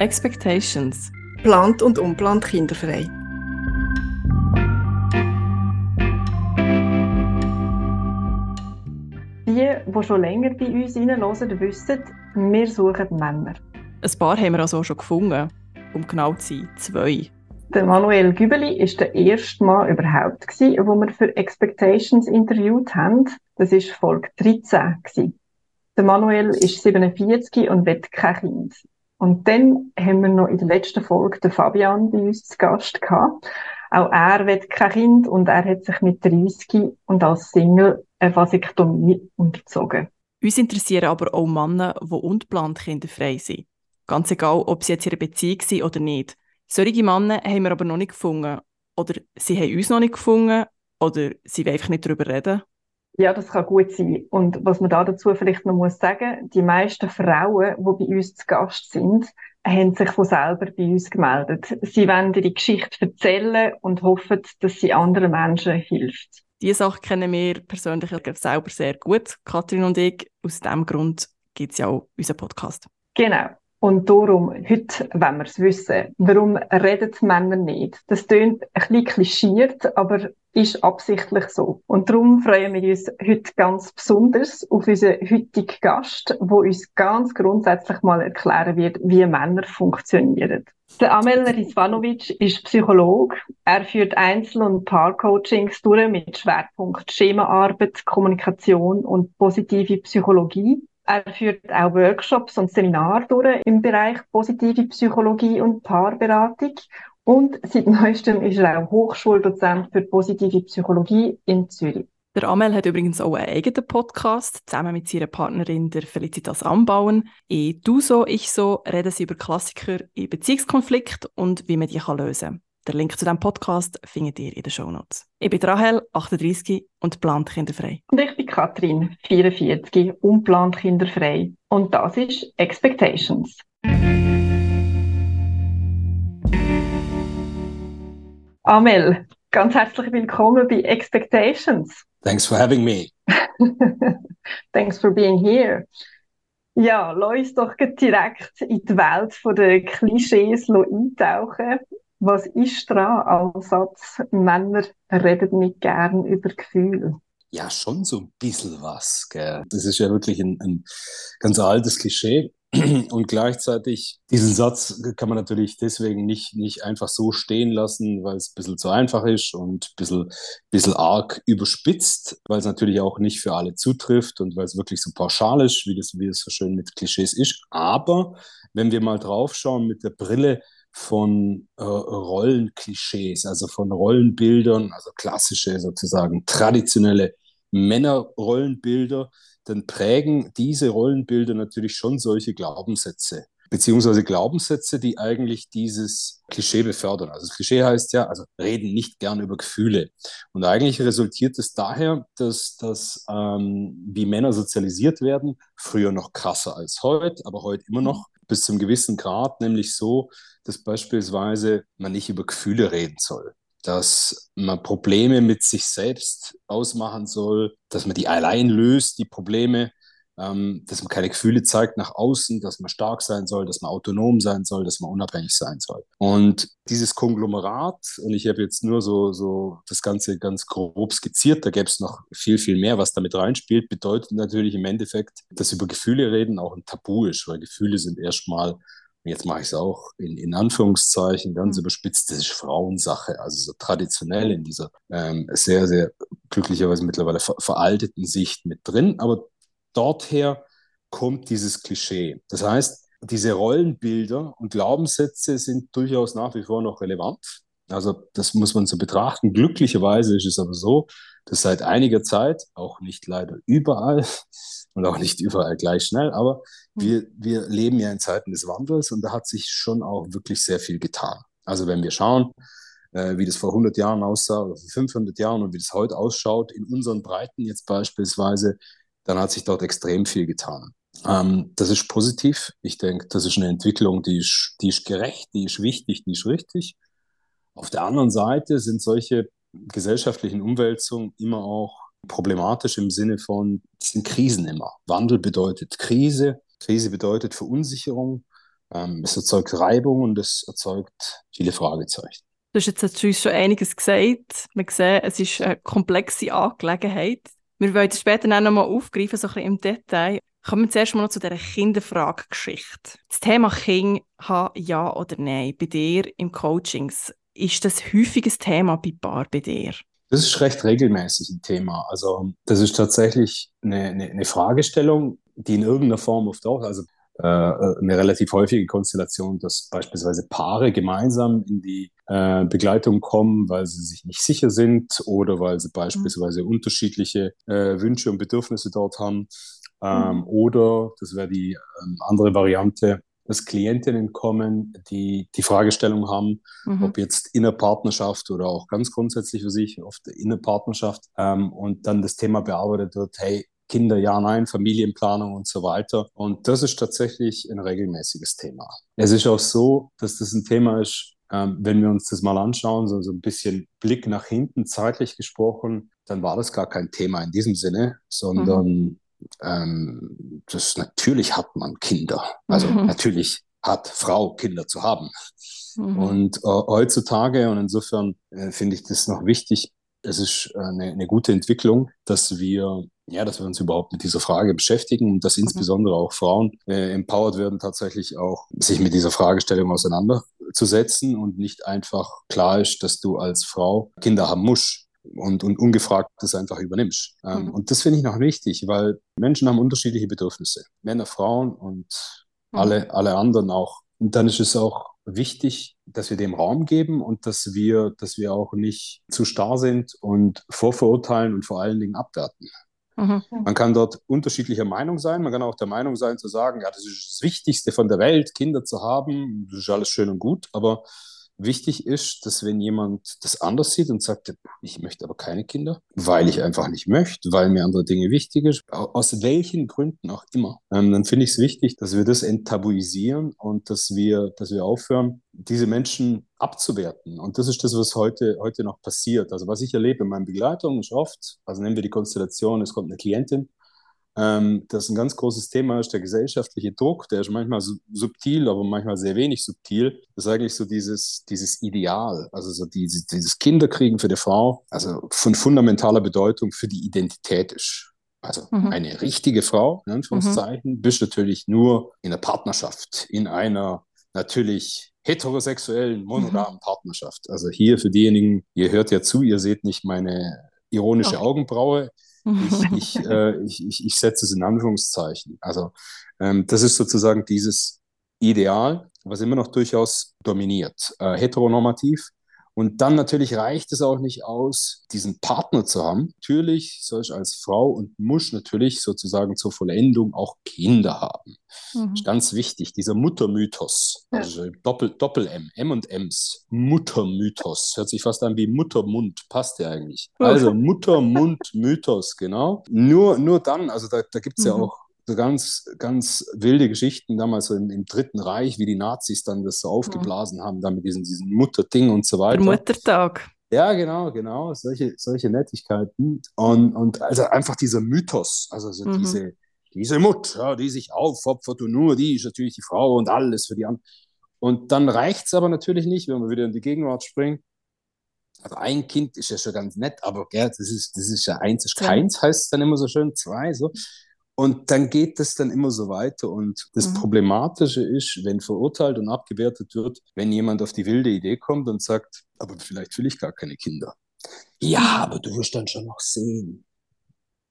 Expectations. Plant und unplant kinderfrei. Die, die schon länger bei uns reinhören, wissen, wir suchen Männer. Ein paar haben wir also auch schon gefunden. Um genau zu sein, zwei. Der Manuel Gübeli war der erste Mann überhaupt, gewesen, wo wir für Expectations interviewt haben. Das war Folge 13. Gewesen. Der Manuel ist 47 und will kein Kind. Und dann haben wir noch in der letzten Folge den Fabian bei uns zu Gast gehabt. Auch er will kein Kind und er hat sich mit 30 und als Single eine Vasektomie unterzogen. Uns interessieren aber auch Männer, die unplant kinderfrei sind. Ganz egal, ob sie jetzt in einer Beziehung sind oder nicht. Solche Männer haben wir aber noch nicht gefunden. Oder sie haben uns noch nicht gefunden. Oder sie wollen einfach nicht darüber reden. Ja, das kann gut sein. Und was man da dazu vielleicht noch muss sagen, die meisten Frauen, die bei uns zu Gast sind, haben sich von selber bei uns gemeldet. Sie wollen ihre Geschichte erzählen und hoffen, dass sie anderen Menschen hilft. Diese Sache kennen wir persönlich selber sehr gut, Kathrin und ich. Aus diesem Grund gibt es ja auch unseren Podcast. Genau. Und darum, heute wollen wir es wissen. Warum reden Männer nicht? Das klingt ein bisschen klischiert, aber ist absichtlich so. Und darum freuen wir uns heute ganz besonders auf unseren heutigen Gast, der uns ganz grundsätzlich mal erklären wird, wie Männer funktionieren. Der Amel Rizvanovic ist Psychologe. Er führt Einzel- und Paarcoachings durch mit Schwerpunkt Schemaarbeit, Kommunikation und positive Psychologie. Er führt auch Workshops und Seminare durch im Bereich positive Psychologie und Paarberatung. Und seit neuestem ist er auch Hochschuldozent für positive Psychologie in Zürich. Der Amel hat übrigens auch einen eigenen Podcast, zusammen mit seiner Partnerin, der Felicitas Ambauen. In «Du so, ich so» reden sie über Klassiker in Beziehungskonflikt und wie man die lösen kann. Der Link zu diesem Podcast findet ihr in den Shownotes. Ich bin Rahel, 38 und plant kinderfrei. Und ich bin Katrin, 44 und plant kinderfrei. Und das ist Expectations. Amel, ganz herzlich willkommen bei Expectations. Thanks for having me. Thanks for being here. Ja, lass uns doch direkt in die Welt der Klischees eintauchen. Was ist dran als Satz, Männer reden nicht gern über Gefühle? Ja, schon so ein bisschen was. Gell? Das ist ja wirklich ein, ein ganz altes Klischee. Und gleichzeitig, diesen Satz kann man natürlich deswegen nicht, nicht einfach so stehen lassen, weil es ein bisschen zu einfach ist und ein bisschen, bisschen arg überspitzt, weil es natürlich auch nicht für alle zutrifft und weil es wirklich so pauschal ist, wie das, wie das so schön mit Klischees ist. Aber wenn wir mal draufschauen mit der Brille von äh, Rollenklischees, also von Rollenbildern, also klassische sozusagen traditionelle Männerrollenbilder, dann prägen diese Rollenbilder natürlich schon solche Glaubenssätze, beziehungsweise Glaubenssätze, die eigentlich dieses Klischee befördern. Also das Klischee heißt ja, also reden nicht gern über Gefühle. Und eigentlich resultiert es daher, dass, dass ähm, wie Männer sozialisiert werden, früher noch krasser als heute, aber heute immer noch bis zum gewissen Grad, nämlich so, dass beispielsweise man nicht über Gefühle reden soll, dass man Probleme mit sich selbst ausmachen soll, dass man die allein löst, die Probleme, ähm, dass man keine Gefühle zeigt nach außen, dass man stark sein soll, dass man autonom sein soll, dass man unabhängig sein soll. Und dieses Konglomerat, und ich habe jetzt nur so, so das Ganze ganz grob skizziert, da gäbe es noch viel, viel mehr, was damit reinspielt, bedeutet natürlich im Endeffekt, dass über Gefühle reden auch ein Tabu ist, weil Gefühle sind erstmal jetzt mache ich es auch in, in Anführungszeichen ganz mhm. überspitzt, das ist Frauensache, also so traditionell in dieser ähm, sehr, sehr glücklicherweise mittlerweile ver veralteten Sicht mit drin. Aber dorther kommt dieses Klischee. Das heißt, diese Rollenbilder und Glaubenssätze sind durchaus nach wie vor noch relevant. Also das muss man so betrachten. Glücklicherweise ist es aber so, dass seit einiger Zeit, auch nicht leider überall und auch nicht überall gleich schnell, aber hm. wir, wir leben ja in Zeiten des Wandels und da hat sich schon auch wirklich sehr viel getan. Also wenn wir schauen, äh, wie das vor 100 Jahren aussah oder vor 500 Jahren und wie das heute ausschaut, in unseren Breiten jetzt beispielsweise, dann hat sich dort extrem viel getan. Ähm, das ist positiv. Ich denke, das ist eine Entwicklung, die ist, die ist gerecht, die ist wichtig, die ist richtig. Auf der anderen Seite sind solche gesellschaftlichen Umwälzungen immer auch problematisch im Sinne von, es sind Krisen immer. Wandel bedeutet Krise, Krise bedeutet Verunsicherung Ähm, es erzeugt Reibung und es erzeugt viele Fragezeichen. Du hast jetzt uns schon einiges gesagt. Wir sehen, es ist eine komplexe Angelegenheit. Wir wollen das später noch mal aufgreifen, so ein bisschen im Detail. Kommen wir zuerst mal noch zu dieser Kinderfrage-Geschichte. Das Thema Kind haben, ja oder nein, bei dir im Coachings, ist das häufiges Thema bei Paar bei dir? Das ist recht regelmäßig ein Thema. Also das ist tatsächlich eine, eine, eine Fragestellung, die in irgendeiner Form auftaucht. Also äh, eine relativ häufige Konstellation, dass beispielsweise Paare gemeinsam in die äh, Begleitung kommen, weil sie sich nicht sicher sind oder weil sie mhm. beispielsweise mhm. unterschiedliche äh, Wünsche und Bedürfnisse dort haben. Ähm, mhm. Oder, das wäre die ähm, andere Variante, dass Klientinnen kommen, die die Fragestellung haben, mhm. ob jetzt in der Partnerschaft oder auch ganz grundsätzlich für sich, oft in der Partnerschaft, ähm, und dann das Thema bearbeitet wird, hey, Kinder, ja, nein, Familienplanung und so weiter. Und das ist tatsächlich ein regelmäßiges Thema. Es ist auch so, dass das ein Thema ist, ähm, wenn wir uns das mal anschauen, so, so ein bisschen Blick nach hinten, zeitlich gesprochen, dann war das gar kein Thema in diesem Sinne, sondern mhm. ähm, das natürlich hat man Kinder. Also mhm. natürlich hat Frau Kinder zu haben. Mhm. Und äh, heutzutage, und insofern äh, finde ich das noch wichtig, es ist äh, eine, eine gute Entwicklung, dass wir ja, dass wir uns überhaupt mit dieser Frage beschäftigen und dass mhm. insbesondere auch Frauen äh, empowered werden, tatsächlich auch sich mit dieser Fragestellung auseinanderzusetzen und nicht einfach klar ist, dass du als Frau Kinder haben musst und, und ungefragt das einfach übernimmst. Ähm, mhm. Und das finde ich noch wichtig, weil Menschen haben unterschiedliche Bedürfnisse. Männer, Frauen und mhm. alle, alle anderen auch. Und dann ist es auch wichtig, dass wir dem Raum geben und dass wir, dass wir auch nicht zu starr sind und vorverurteilen und vor allen Dingen abwerten. Mhm. Man kann dort unterschiedlicher Meinung sein. Man kann auch der Meinung sein, zu sagen, ja, das ist das Wichtigste von der Welt, Kinder zu haben. Das ist alles schön und gut. Aber Wichtig ist, dass wenn jemand das anders sieht und sagt, ich möchte aber keine Kinder, weil ich einfach nicht möchte, weil mir andere Dinge wichtig sind, aus welchen Gründen auch immer, ähm, dann finde ich es wichtig, dass wir das enttabuisieren und dass wir, dass wir aufhören, diese Menschen abzuwerten. Und das ist das, was heute, heute noch passiert. Also was ich erlebe in meinen Begleitungen ist oft, also nehmen wir die Konstellation, es kommt eine Klientin ähm, das ein ganz großes Thema ist, der gesellschaftliche Druck, der ist manchmal subtil, aber manchmal sehr wenig subtil. Das ist eigentlich so dieses, dieses Ideal, also so dieses, dieses Kinderkriegen für die Frau, also von fundamentaler Bedeutung für die Identität ist. Also mhm. eine richtige Frau, in Anführungszeichen, mhm. bist natürlich nur in einer Partnerschaft, in einer natürlich heterosexuellen, monogamen mhm. Partnerschaft. Also hier für diejenigen, ihr hört ja zu, ihr seht nicht meine ironische okay. Augenbraue. Ich, ich, äh, ich, ich, ich setze es in Anführungszeichen. Also ähm, das ist sozusagen dieses Ideal, was immer noch durchaus dominiert. Äh, heteronormativ, und dann natürlich reicht es auch nicht aus, diesen Partner zu haben. Natürlich soll ich als Frau und muss natürlich sozusagen zur Vollendung auch Kinder haben. Mhm. Ganz wichtig, dieser Muttermythos, also Doppel, Doppel-M, M und Ms, Muttermythos, hört sich fast an wie Muttermund, passt ja eigentlich. Also Muttermund-Mythos, genau. Nur, nur dann, also da, da gibt es mhm. ja auch so ganz, ganz wilde Geschichten damals so im, im, Dritten Reich, wie die Nazis dann das so aufgeblasen ja. haben, dann mit diesem, diesem Mutterding und so weiter. Der Muttertag. Ja, genau, genau, solche, solche Nettigkeiten. Und, und also einfach dieser Mythos, also so mhm. diese, diese Mutter, die sich aufopfert und nur die ist natürlich die Frau und alles für die anderen. Und dann reicht es aber natürlich nicht, wenn wir wieder in die Gegenwart springen. Also ein Kind ist ja schon ganz nett, aber gell, das ist, das ist ja eins, ist keins, heißt es dann immer so schön, zwei, so. Und dann geht das dann immer so weiter. Und das mhm. Problematische ist, wenn verurteilt und abgewertet wird, wenn jemand auf die wilde Idee kommt und sagt, aber vielleicht will ich gar keine Kinder. Ja, aber du wirst dann schon noch sehen.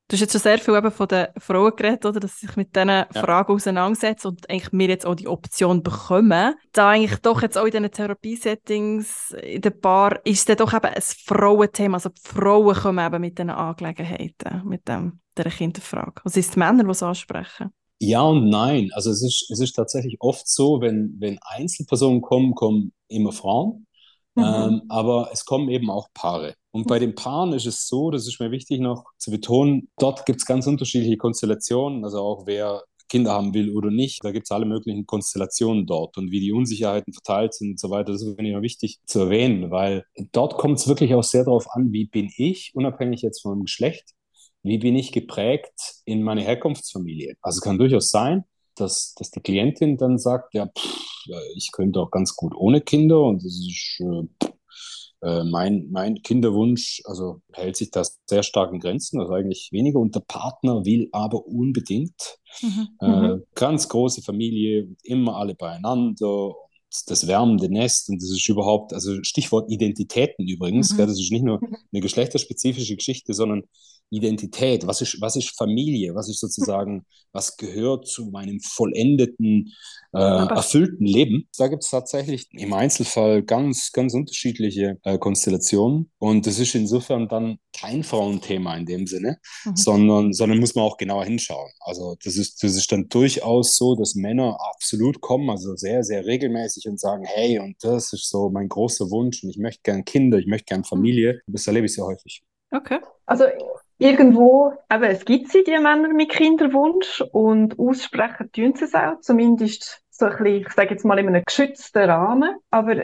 Du hast jetzt schon sehr viel eben von den Frauen geredet, oder, dass sie sich mit diesen ja. Fragen auseinandersetzen und eigentlich wir jetzt auch die Option bekommen. Da eigentlich doch jetzt auch in diesen Therapiesettings in den Bar ist es dann doch eben ein Frauenthema. Also die Frauen kommen eben mit diesen Angelegenheiten, mit dem, dieser Kinderfrage. Also ist es Männer, die es ansprechen? Ja und nein. Also es ist, es ist tatsächlich oft so, wenn, wenn Einzelpersonen kommen, kommen immer Frauen. Mhm. Ähm, aber es kommen eben auch Paare. Und bei den Paaren ist es so, das ist mir wichtig noch zu betonen, dort gibt es ganz unterschiedliche Konstellationen, also auch wer Kinder haben will oder nicht. Da gibt es alle möglichen Konstellationen dort und wie die Unsicherheiten verteilt sind und so weiter. Das ist finde ich noch wichtig zu erwähnen, weil dort kommt es wirklich auch sehr darauf an, wie bin ich, unabhängig jetzt vom Geschlecht, wie bin ich geprägt in meine Herkunftsfamilie. Also es kann durchaus sein, dass, dass die Klientin dann sagt, ja, pff, ich könnte auch ganz gut ohne Kinder und das ist äh, äh, mein, mein Kinderwunsch, also hält sich das sehr stark in Grenzen, also eigentlich weniger und der Partner will aber unbedingt mhm. äh, mhm. ganz große Familie und immer alle beieinander das wärmende Nest und das ist überhaupt, also Stichwort Identitäten übrigens, mhm. gell, das ist nicht nur eine geschlechterspezifische Geschichte, sondern Identität, was ist, was ist Familie, was ist sozusagen, was gehört zu meinem vollendeten, äh, erfüllten Leben. Da gibt es tatsächlich im Einzelfall ganz, ganz unterschiedliche äh, Konstellationen und das ist insofern dann kein Frauenthema in dem Sinne, mhm. sondern, sondern muss man auch genauer hinschauen. Also das ist, das ist dann durchaus so, dass Männer absolut kommen, also sehr, sehr regelmäßig und sagen, hey, und das ist so mein großer Wunsch und ich möchte gern Kinder, ich möchte gern Familie. Das erlebe ich sehr häufig. Okay. Also irgendwo, eben, es gibt sie, die Männer mit Kinderwunsch und aussprechen tun sie es auch, zumindest so ein bisschen, ich sage jetzt mal in einem geschützten Rahmen. Aber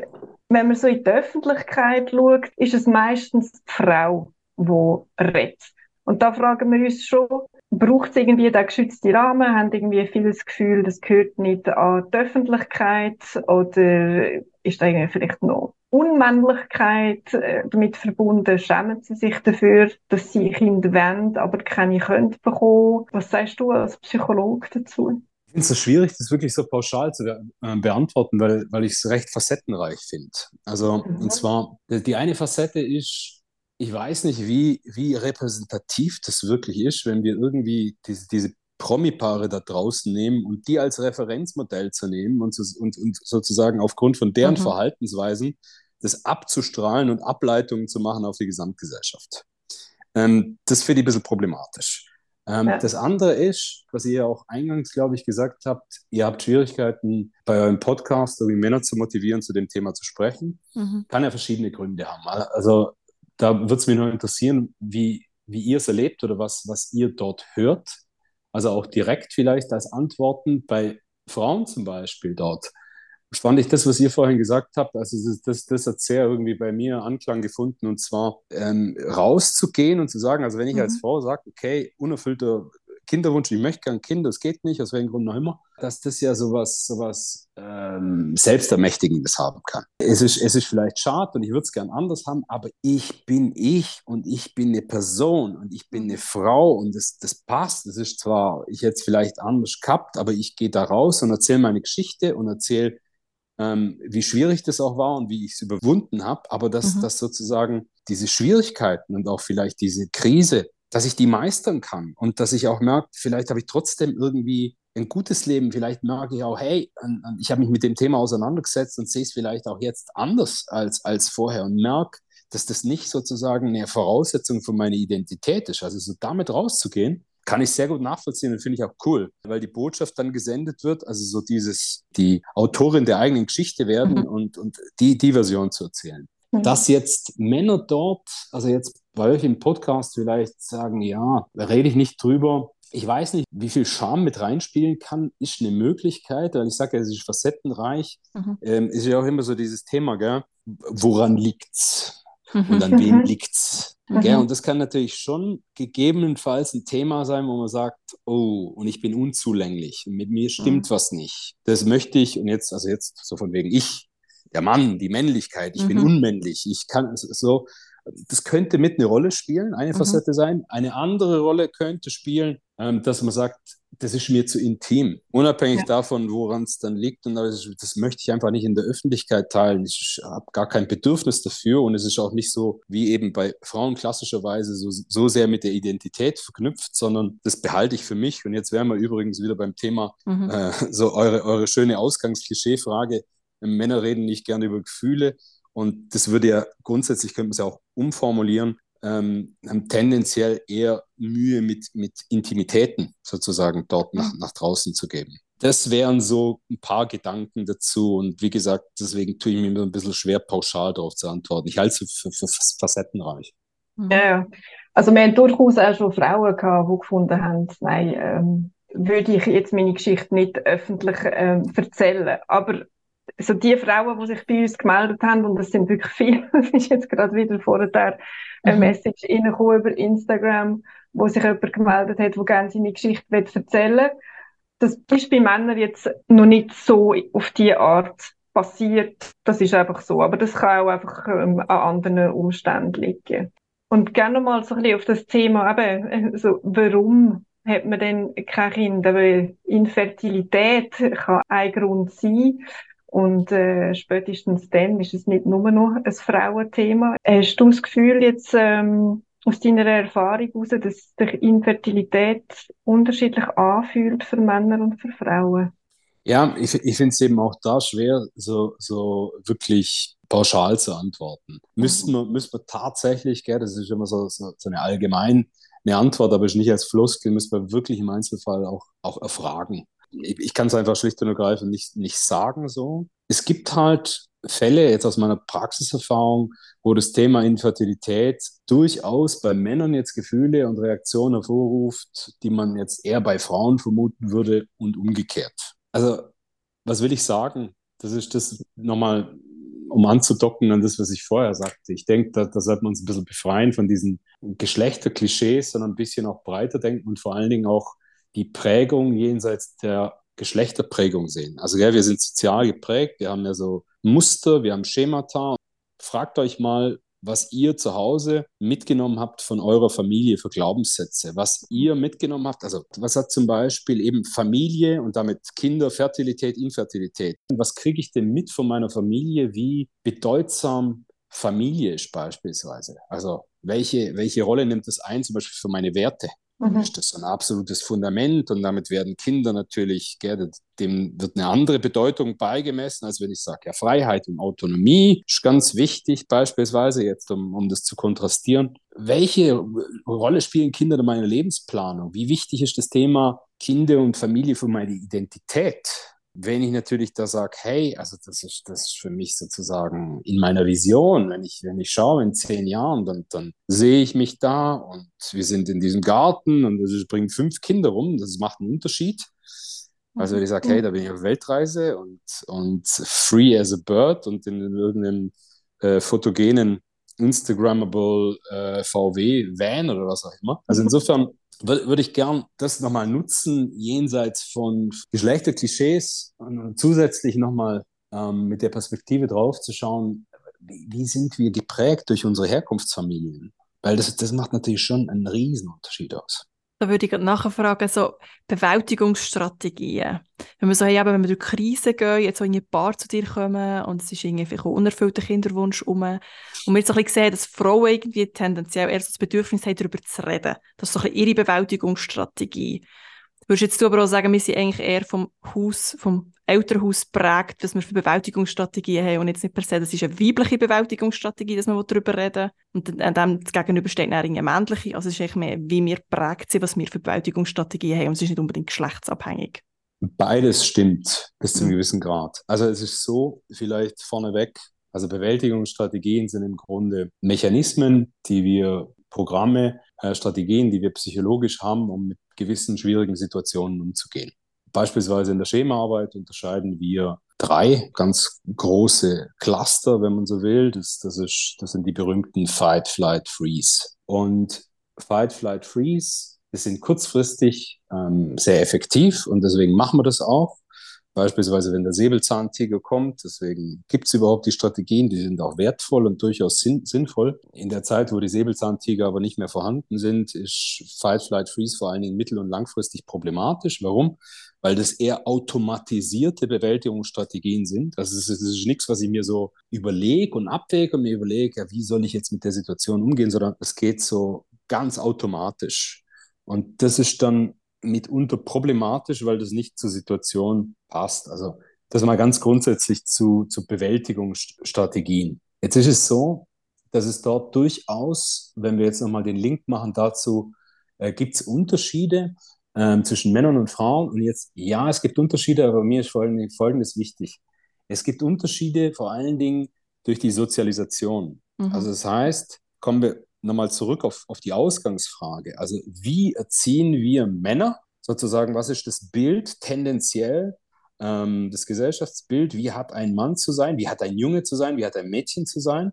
wenn man so in die Öffentlichkeit schaut, ist es meistens die Frau, die redet. Und da fragen wir uns schon, braucht es irgendwie den geschützten Rahmen? Haben irgendwie viele das Gefühl, das gehört nicht an die Öffentlichkeit? Oder ist da irgendwie vielleicht noch Unmännlichkeit äh, damit verbunden? Schämen sie sich dafür, dass sie Kinder wollen, aber keine können bekommen? Was sagst du als Psychologe dazu? Ich finde es so schwierig, das wirklich so pauschal zu be äh, beantworten, weil, weil ich es recht facettenreich finde. Also, mhm. und zwar, die eine Facette ist, ich weiß nicht, wie, wie repräsentativ das wirklich ist, wenn wir irgendwie diese, diese Promi-Paare da draußen nehmen und die als Referenzmodell zu nehmen und, und, und sozusagen aufgrund von deren mhm. Verhaltensweisen das abzustrahlen und Ableitungen zu machen auf die Gesamtgesellschaft. Ähm, das finde ich ein bisschen problematisch. Ähm, ja. Das andere ist, was ihr auch eingangs, glaube ich, gesagt habt, ihr habt Schwierigkeiten bei eurem Podcast, irgendwie Männer zu motivieren, zu dem Thema zu sprechen. Mhm. Kann ja verschiedene Gründe haben. Also da würde es mich nur interessieren, wie, wie ihr es erlebt oder was, was ihr dort hört. Also auch direkt vielleicht als Antworten bei Frauen zum Beispiel dort fand ich das, was ihr vorhin gesagt habt, also das, das, das hat sehr irgendwie bei mir Anklang gefunden und zwar ähm, rauszugehen und zu sagen, also wenn ich mhm. als Frau sage, okay, unerfüllter Kinderwunsch, ich möchte gern Kinder, es geht nicht, aus welchem Grund noch immer, dass das ja sowas, sowas ähm, Selbstermächtigendes haben kann. Es ist, es ist vielleicht schade und ich würde es gern anders haben, aber ich bin ich und ich bin eine Person und ich bin eine Frau und das, das passt. Das ist zwar, ich hätte es vielleicht anders gehabt, aber ich gehe da raus und erzähle meine Geschichte und erzähle ähm, wie schwierig das auch war und wie ich es überwunden habe, aber dass, mhm. dass sozusagen diese Schwierigkeiten und auch vielleicht diese Krise, dass ich die meistern kann und dass ich auch merke, vielleicht habe ich trotzdem irgendwie ein gutes Leben, vielleicht merke ich auch, hey, ich habe mich mit dem Thema auseinandergesetzt und sehe es vielleicht auch jetzt anders als, als vorher und merke, dass das nicht sozusagen eine Voraussetzung für meine Identität ist. Also so damit rauszugehen, kann ich sehr gut nachvollziehen und finde ich auch cool, weil die Botschaft dann gesendet wird, also so dieses, die Autorin der eigenen Geschichte werden mhm. und, und die, die Version zu erzählen. Mhm. Dass jetzt Männer dort, also jetzt bei euch im Podcast vielleicht sagen, ja, da rede ich nicht drüber. Ich weiß nicht, wie viel Charme mit reinspielen kann, ist eine Möglichkeit, weil ich sage ja, es ist facettenreich. Mhm. Ähm, ist ja auch immer so dieses Thema, gell? woran liegt's? Und an wem liegt's? Mhm. Und das kann natürlich schon gegebenenfalls ein Thema sein, wo man sagt, oh, und ich bin unzulänglich, mit mir stimmt mhm. was nicht. Das möchte ich, und jetzt, also jetzt so von wegen ich, der Mann, die Männlichkeit, ich mhm. bin unmännlich, ich kann so, das könnte mit eine Rolle spielen, eine mhm. Facette sein. Eine andere Rolle könnte spielen, ähm, dass man sagt, das ist mir zu intim, unabhängig ja. davon, woran es dann liegt. Und das, das, möchte ich einfach nicht in der Öffentlichkeit teilen. Ich habe gar kein Bedürfnis dafür und es ist auch nicht so wie eben bei Frauen klassischerweise so, so sehr mit der Identität verknüpft, sondern das behalte ich für mich. Und jetzt wären wir übrigens wieder beim Thema mhm. äh, so eure, eure schöne Ausgangsklischee-Frage. Männer reden nicht gerne über Gefühle. Und das würde ja grundsätzlich, könnte man es ja auch umformulieren, ähm, haben tendenziell eher Mühe mit, mit Intimitäten sozusagen dort nach, mhm. nach draußen zu geben. Das wären so ein paar Gedanken dazu. Und wie gesagt, deswegen tue ich mir ein bisschen schwer, pauschal darauf zu antworten. Ich halte es für, für, für facettenreich. Mhm. Ja, ja. Also wir haben durchaus auch schon Frauen gehabt, die gefunden haben, nein, ähm, würde ich jetzt meine Geschichte nicht öffentlich ähm, erzählen. Aber so die Frauen, die sich bei uns gemeldet haben, und das sind wirklich viele, das ist jetzt gerade wieder vorher eine mhm. Message reingekommen über Instagram, wo sich jemand gemeldet hat, der gerne seine Geschichte erzählen will. Das ist bei Männern jetzt noch nicht so auf die Art passiert. Das ist einfach so. Aber das kann auch einfach ähm, an anderen Umständen liegen. Und gerne mal so ein bisschen auf das Thema eben, also warum hat man denn kein Kind? Weil Infertilität kann ein Grund sein. Und äh, spätestens dann ist es nicht nur noch ein Frauenthema. Hast du das Gefühl jetzt ähm, aus deiner Erfahrung heraus, dass sich Infertilität unterschiedlich anfühlt für Männer und für Frauen? Ja, ich, ich finde es eben auch da schwer, so, so wirklich pauschal zu antworten. Müssten wir, müssten wir tatsächlich, gell, das ist immer so, so, so eine allgemeine Antwort, aber nicht als Floskel, müssen wir wirklich im Einzelfall auch, auch erfragen. Ich, ich kann es einfach schlicht und ergreifend nicht, nicht sagen so. Es gibt halt Fälle, jetzt aus meiner Praxiserfahrung, wo das Thema Infertilität durchaus bei Männern jetzt Gefühle und Reaktionen hervorruft, die man jetzt eher bei Frauen vermuten würde und umgekehrt. Also, was will ich sagen? Das ist das nochmal, um anzudocken an das, was ich vorher sagte. Ich denke, da, da sollte man uns ein bisschen befreien von diesen Geschlechterklischees, sondern ein bisschen auch breiter denken und vor allen Dingen auch die Prägung jenseits der Geschlechterprägung sehen. Also ja, wir sind sozial geprägt, wir haben ja so Muster, wir haben Schemata. Fragt euch mal, was ihr zu Hause mitgenommen habt von eurer Familie für Glaubenssätze, was ihr mitgenommen habt. Also was hat zum Beispiel eben Familie und damit Kinder, Fertilität, Infertilität. Was kriege ich denn mit von meiner Familie, wie bedeutsam Familie ist beispielsweise? Also welche, welche Rolle nimmt das ein, zum Beispiel für meine Werte? Mhm. Ist das so ein absolutes Fundament und damit werden Kinder natürlich, gell, dem wird eine andere Bedeutung beigemessen, als wenn ich sage, ja, Freiheit und Autonomie ist ganz wichtig, beispielsweise jetzt, um, um das zu kontrastieren. Welche Rolle spielen Kinder in meiner Lebensplanung? Wie wichtig ist das Thema Kinder und Familie für meine Identität? Wenn ich natürlich da sage, hey, also das ist, das ist für mich sozusagen in meiner Vision, wenn ich, wenn ich schaue in zehn Jahren, dann, dann sehe ich mich da und wir sind in diesem Garten und es bringen fünf Kinder rum, das macht einen Unterschied. Also wenn ich sage, hey, da bin ich auf Weltreise und, und free as a bird und in, in irgendeinem äh, fotogenen Instagrammable äh, VW Van oder was auch immer. Also insofern würde ich gern das nochmal nutzen, jenseits von Geschlechterklischees und zusätzlich nochmal ähm, mit der Perspektive drauf zu schauen, wie, wie, sind wir geprägt durch unsere Herkunftsfamilien? Weil das, das macht natürlich schon einen Riesenunterschied aus. Da würde ich nachfragen, so Bewältigungsstrategien. Wenn wir so haben, wenn wir durch Krisen gehen, jetzt so ein Paar zu dir kommen und es ist irgendwie ein unerfüllter Kinderwunsch um und wir jetzt ein sehen, dass Frauen irgendwie tendenziell eher so das Bedürfnis haben, darüber zu reden. Das ist so ein ihre Bewältigungsstrategie. Würdest jetzt du aber auch sagen, wir sind eigentlich eher vom Haus, vom Elternhaus prägt, was wir für Bewältigungsstrategien haben und jetzt nicht per se, das ist eine weibliche Bewältigungsstrategie, dass wir darüber reden und dem gegenüber steht eine männliche, also es ist eigentlich mehr, wie wir prägt sind, was wir für Bewältigungsstrategien haben und es ist nicht unbedingt geschlechtsabhängig. Beides stimmt bis zu einem mhm. gewissen Grad. Also es ist so, vielleicht vorneweg, also Bewältigungsstrategien sind im Grunde Mechanismen, die wir, Programme, Strategien, die wir psychologisch haben, um mit gewissen schwierigen Situationen umzugehen. Beispielsweise in der Schemaarbeit unterscheiden wir drei ganz große Cluster, wenn man so will. Das, das, ist, das sind die berühmten Fight, Flight, Freeze. Und Fight, Flight, Freeze, sind kurzfristig ähm, sehr effektiv und deswegen machen wir das auch. Beispielsweise, wenn der Säbelzahntiger kommt, deswegen gibt es überhaupt die Strategien, die sind auch wertvoll und durchaus sinn sinnvoll. In der Zeit, wo die Säbelzahntiger aber nicht mehr vorhanden sind, ist Fight, Flight, Freeze vor allen Dingen mittel- und langfristig problematisch. Warum? Weil das eher automatisierte Bewältigungsstrategien sind. Also es ist, es ist nichts, was ich mir so überlege und abwäge und mir überlege, ja, wie soll ich jetzt mit der Situation umgehen, sondern es geht so ganz automatisch. Und das ist dann mitunter problematisch, weil das nicht zur Situation passt. Also das mal ganz grundsätzlich zu, zu Bewältigungsstrategien. Jetzt ist es so, dass es dort durchaus, wenn wir jetzt nochmal den Link machen dazu, äh, gibt es Unterschiede äh, zwischen Männern und Frauen. Und jetzt, ja, es gibt Unterschiede, aber mir ist Folgendes wichtig. Es gibt Unterschiede vor allen Dingen durch die Sozialisation. Mhm. Also das heißt, kommen wir nochmal zurück auf, auf die Ausgangsfrage. Also wie erziehen wir Männer sozusagen, was ist das Bild tendenziell, ähm, das Gesellschaftsbild, wie hat ein Mann zu sein, wie hat ein Junge zu sein, wie hat ein Mädchen zu sein.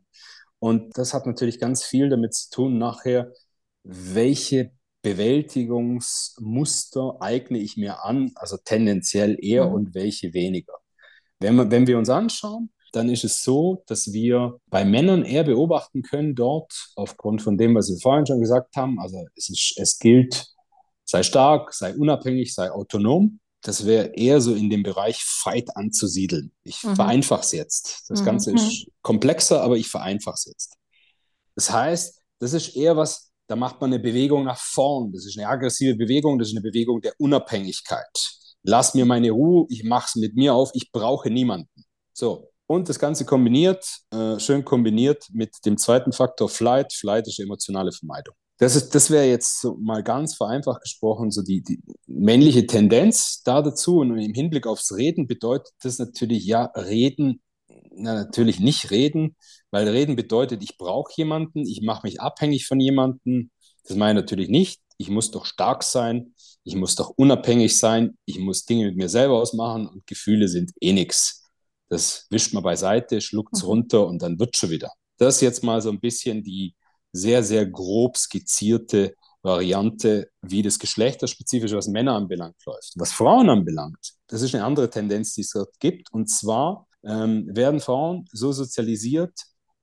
Und das hat natürlich ganz viel damit zu tun, nachher, welche Bewältigungsmuster eigne ich mir an, also tendenziell eher Mhm. und welche weniger. Wenn wir, wenn wir uns anschauen, dann ist es so, dass wir bei Männern eher beobachten können dort, aufgrund von dem, was wir vorhin schon gesagt haben, also es, ist, es gilt, sei stark, sei unabhängig, sei autonom. Das wäre eher so in dem Bereich Fight anzusiedeln. Ich Mhm. vereinfache es jetzt. Das Mhm. Ganze ist komplexer, aber ich vereinfache es jetzt. Das heißt, das ist eher was, da macht man eine Bewegung nach vorn. Das ist eine aggressive Bewegung, das ist eine Bewegung der Unabhängigkeit. Lass mir meine Ruhe, ich mache es mit mir auf, ich brauche niemanden. So. Und das Ganze kombiniert, äh, schön kombiniert mit dem zweiten Faktor Flight. Flight ist emotionale Vermeidung. Das, das wäre jetzt so mal ganz vereinfacht gesprochen, so die, die männliche Tendenz da dazu. Und im Hinblick aufs Reden bedeutet das natürlich, ja, reden, na, natürlich nicht reden, weil reden bedeutet, ich brauche jemanden, ich mache mich abhängig von jemandem. Das meine ich natürlich nicht. Ich muss doch stark sein, ich muss doch unabhängig sein, ich muss Dinge mit mir selber ausmachen und Gefühle sind eh nix. Das wischt man beiseite, schluckt es Mhm. runter und dann wird schon wieder. Das ist jetzt mal so ein bisschen die sehr, sehr grob skizzierte Variante, wie das geschlechterspezifisch, was Männer anbelangt, läuft. Was Frauen anbelangt, das ist eine andere Tendenz, die es dort gibt. Und zwar ähm, werden Frauen so sozialisiert,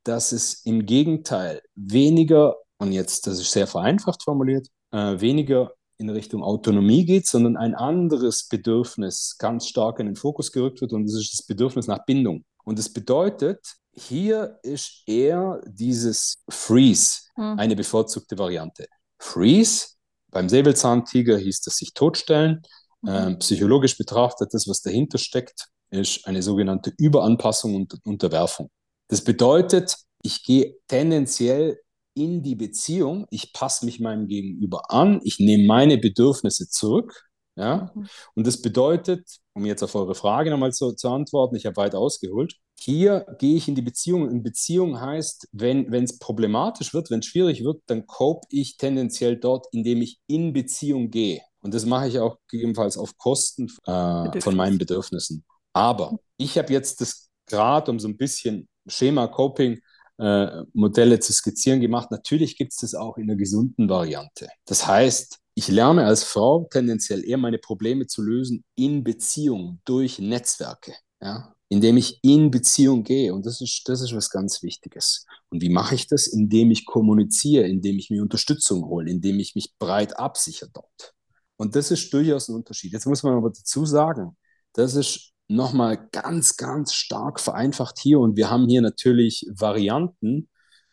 dass es im Gegenteil weniger, und jetzt, das ist sehr vereinfacht formuliert, äh, weniger in Richtung Autonomie geht, sondern ein anderes Bedürfnis ganz stark in den Fokus gerückt wird und das ist das Bedürfnis nach Bindung. Und das bedeutet, hier ist eher dieses Freeze Mhm. eine bevorzugte Variante. Freeze, beim Säbelzahntiger hieß das sich totstellen. Mhm. Ähm, psychologisch betrachtet, das, was dahinter steckt, ist eine sogenannte Überanpassung und Unterwerfung. Das bedeutet, ich gehe tendenziell in die Beziehung, ich passe mich meinem Gegenüber an, ich nehme meine Bedürfnisse zurück. Ja? Mhm. Und das bedeutet, um jetzt auf eure Frage nochmal zu, zu antworten, ich habe weit ausgeholt, hier gehe ich in die Beziehung. Und Beziehung heißt, wenn es problematisch wird, wenn es schwierig wird, dann cope ich tendenziell dort, indem ich in Beziehung gehe. Und das mache ich auch gegebenenfalls auf Kosten äh, von meinen Bedürfnissen. Aber ich habe jetzt das gerade, um so ein bisschen Schema-Coping äh, Modelle zu skizzieren gemacht. Natürlich gibt es das auch in einer gesunden Variante. Das heißt, ich lerne als Frau tendenziell eher meine Probleme zu lösen in Beziehung durch Netzwerke, ja, indem ich in Beziehung gehe. Und das ist, das ist was ganz Wichtiges. Und wie mache ich das? Indem ich kommuniziere, indem ich mir Unterstützung hole, indem ich mich breit absichere dort. Und das ist durchaus ein Unterschied. Jetzt muss man aber dazu sagen, das ist nochmal ganz, ganz stark vereinfacht hier. Und wir haben hier natürlich Varianten,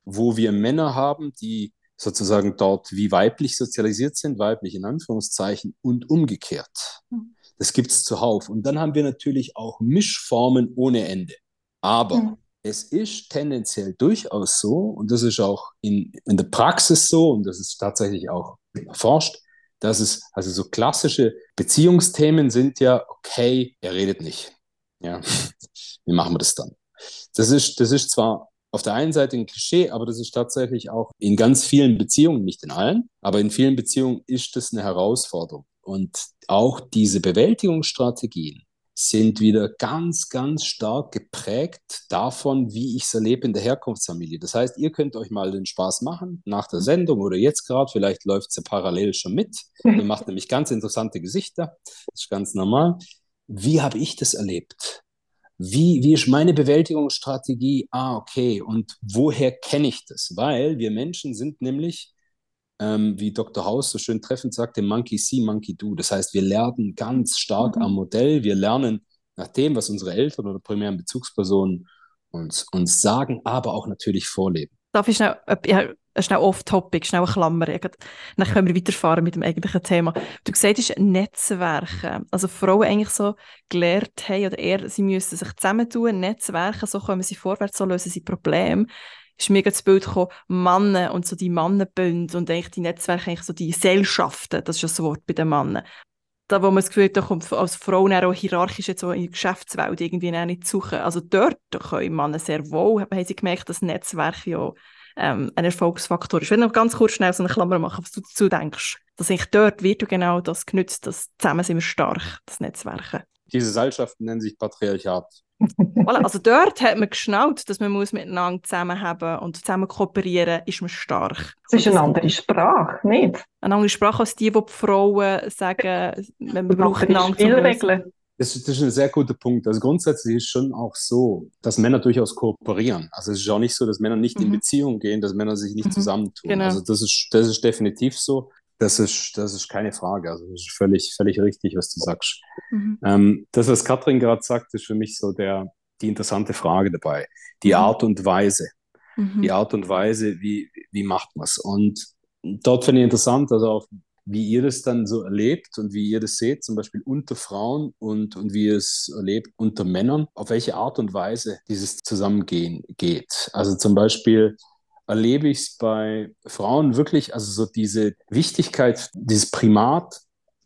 wo wir Männer haben, die sozusagen dort wie weiblich sozialisiert sind, weiblich in Anführungszeichen, und umgekehrt. Mhm. Das gibt es zuhauf. Und dann haben wir natürlich auch Mischformen ohne Ende. Aber Mhm. es ist tendenziell durchaus so, und das ist auch in, in der Praxis so, und das ist tatsächlich auch erforscht, dass es, also so klassische Beziehungsthemen sind ja, okay, er redet nicht. Ja, wie machen wir das dann? Das ist, das ist zwar auf der einen Seite ein Klischee, aber das ist tatsächlich auch in ganz vielen Beziehungen, nicht in allen, aber in vielen Beziehungen ist das eine Herausforderung. Und auch diese Bewältigungsstrategien sind wieder ganz, ganz stark geprägt davon, wie ich es erlebe in der Herkunftsfamilie. Das heißt, ihr könnt euch mal den Spaß machen nach der Sendung oder jetzt gerade, vielleicht läuft es ja parallel schon mit. Ihr macht nämlich ganz interessante Gesichter, das ist ganz normal. Wie habe ich das erlebt? Wie, wie ist meine Bewältigungsstrategie? Ah, okay. Und woher kenne ich das? Weil wir Menschen sind nämlich, ähm, wie Dr. Haus so schön treffend sagte, Monkey see, Monkey do. Das heißt, wir lernen ganz stark Mhm. am Modell. Wir lernen nach dem, was unsere Eltern oder primären Bezugspersonen uns, uns sagen, aber auch natürlich vorleben. Darf ich schnell, äh, ja, schnell off-topic, schnell eine Klammer. Dann können wir weiterfahren mit dem eigentlichen Thema. Du gesagt hast Netzwerke. Also Frauen eigentlich so gelernt haben, oder eher, sie müssen sich zusammentun, Netzwerke, so kommen sie vorwärts, so lösen sie Probleme. Ist mir das Bild gekommen, Männer und so die Mannenbünde und eigentlich die Netzwerke, eigentlich so die Gesellschaften, das ist ja das Wort bei den Männern. Da, wo man das Gefühl hat, da kommt als Frau auch hierarchisch jetzt so in die Geschäftswelt irgendwie nicht zu suchen. Also dort können Männer sehr wohl, haben sie gemerkt, dass Netzwerk ja ähm, ein Erfolgsfaktor ist. Ich will noch ganz kurz schnell so eine Klammer machen, was du dazu denkst. Dass ich dort wird genau das genützt, dass zusammen sind wir stark, das Netzwerken. Diese Seilschaften nennen sich Patriarchat. voilà, also dort hat man geschnallt, dass man muss miteinander zusammenhaben und zusammen kooperieren, ist man stark. Es ist eine andere Sprache, nicht? Eine andere Sprache als die, die die Frauen sagen, man braucht einander Spielregeln. Das, das ist ein sehr guter Punkt. Also grundsätzlich ist schon auch so, dass Männer durchaus kooperieren. Also es ist auch nicht so, dass Männer nicht mhm. in Beziehung gehen, dass Männer sich nicht mhm. zusammentun. Genau. Also das ist, das ist definitiv so. Das ist, das ist keine Frage. Also das ist völlig, völlig richtig, was du sagst. Mhm. Ähm, das, was Katrin gerade sagt, ist für mich so der, die interessante Frage dabei. Die mhm. Art und Weise. Mhm. Die Art und Weise, wie, wie macht man es? Und dort finde ich interessant, also auch wie ihr das dann so erlebt und wie ihr das seht, zum Beispiel unter Frauen und, und wie ihr es erlebt unter Männern, auf welche Art und Weise dieses Zusammengehen geht. Also zum Beispiel erlebe ich es bei Frauen wirklich, also so diese Wichtigkeit, dieses Primat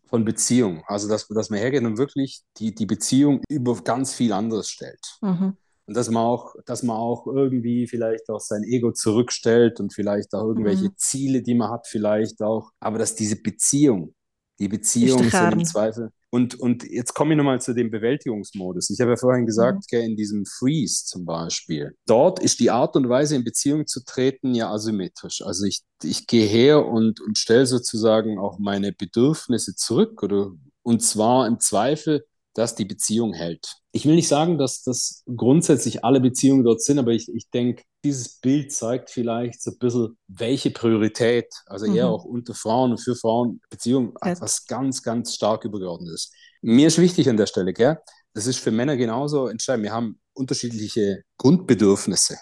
von Beziehung. Also, dass, dass man hergeht und wirklich die, die Beziehung über ganz viel anderes stellt. Mhm. Und dass man auch, dass man auch irgendwie vielleicht auch sein Ego zurückstellt und vielleicht auch irgendwelche mhm. Ziele, die man hat, vielleicht auch. Aber dass diese Beziehung, die Beziehung sind im Zweifel. Und, und jetzt komme ich nochmal zu dem Bewältigungsmodus. Ich habe ja vorhin gesagt, mhm. in diesem Freeze zum Beispiel, dort ist die Art und Weise, in Beziehung zu treten, ja asymmetrisch. Also ich, ich gehe her und, und stelle sozusagen auch meine Bedürfnisse zurück oder und zwar im Zweifel dass die Beziehung hält. Ich will nicht sagen, dass das grundsätzlich alle Beziehungen dort sind, aber ich, ich denke, dieses Bild zeigt vielleicht so ein bisschen, welche Priorität, also mhm. eher auch unter Frauen und für Frauen Beziehungen, ja. etwas ganz, ganz stark übergeordnet ist. Mir ist wichtig an der Stelle, gell? Das ist für Männer genauso entscheidend. Wir haben unterschiedliche Grundbedürfnisse.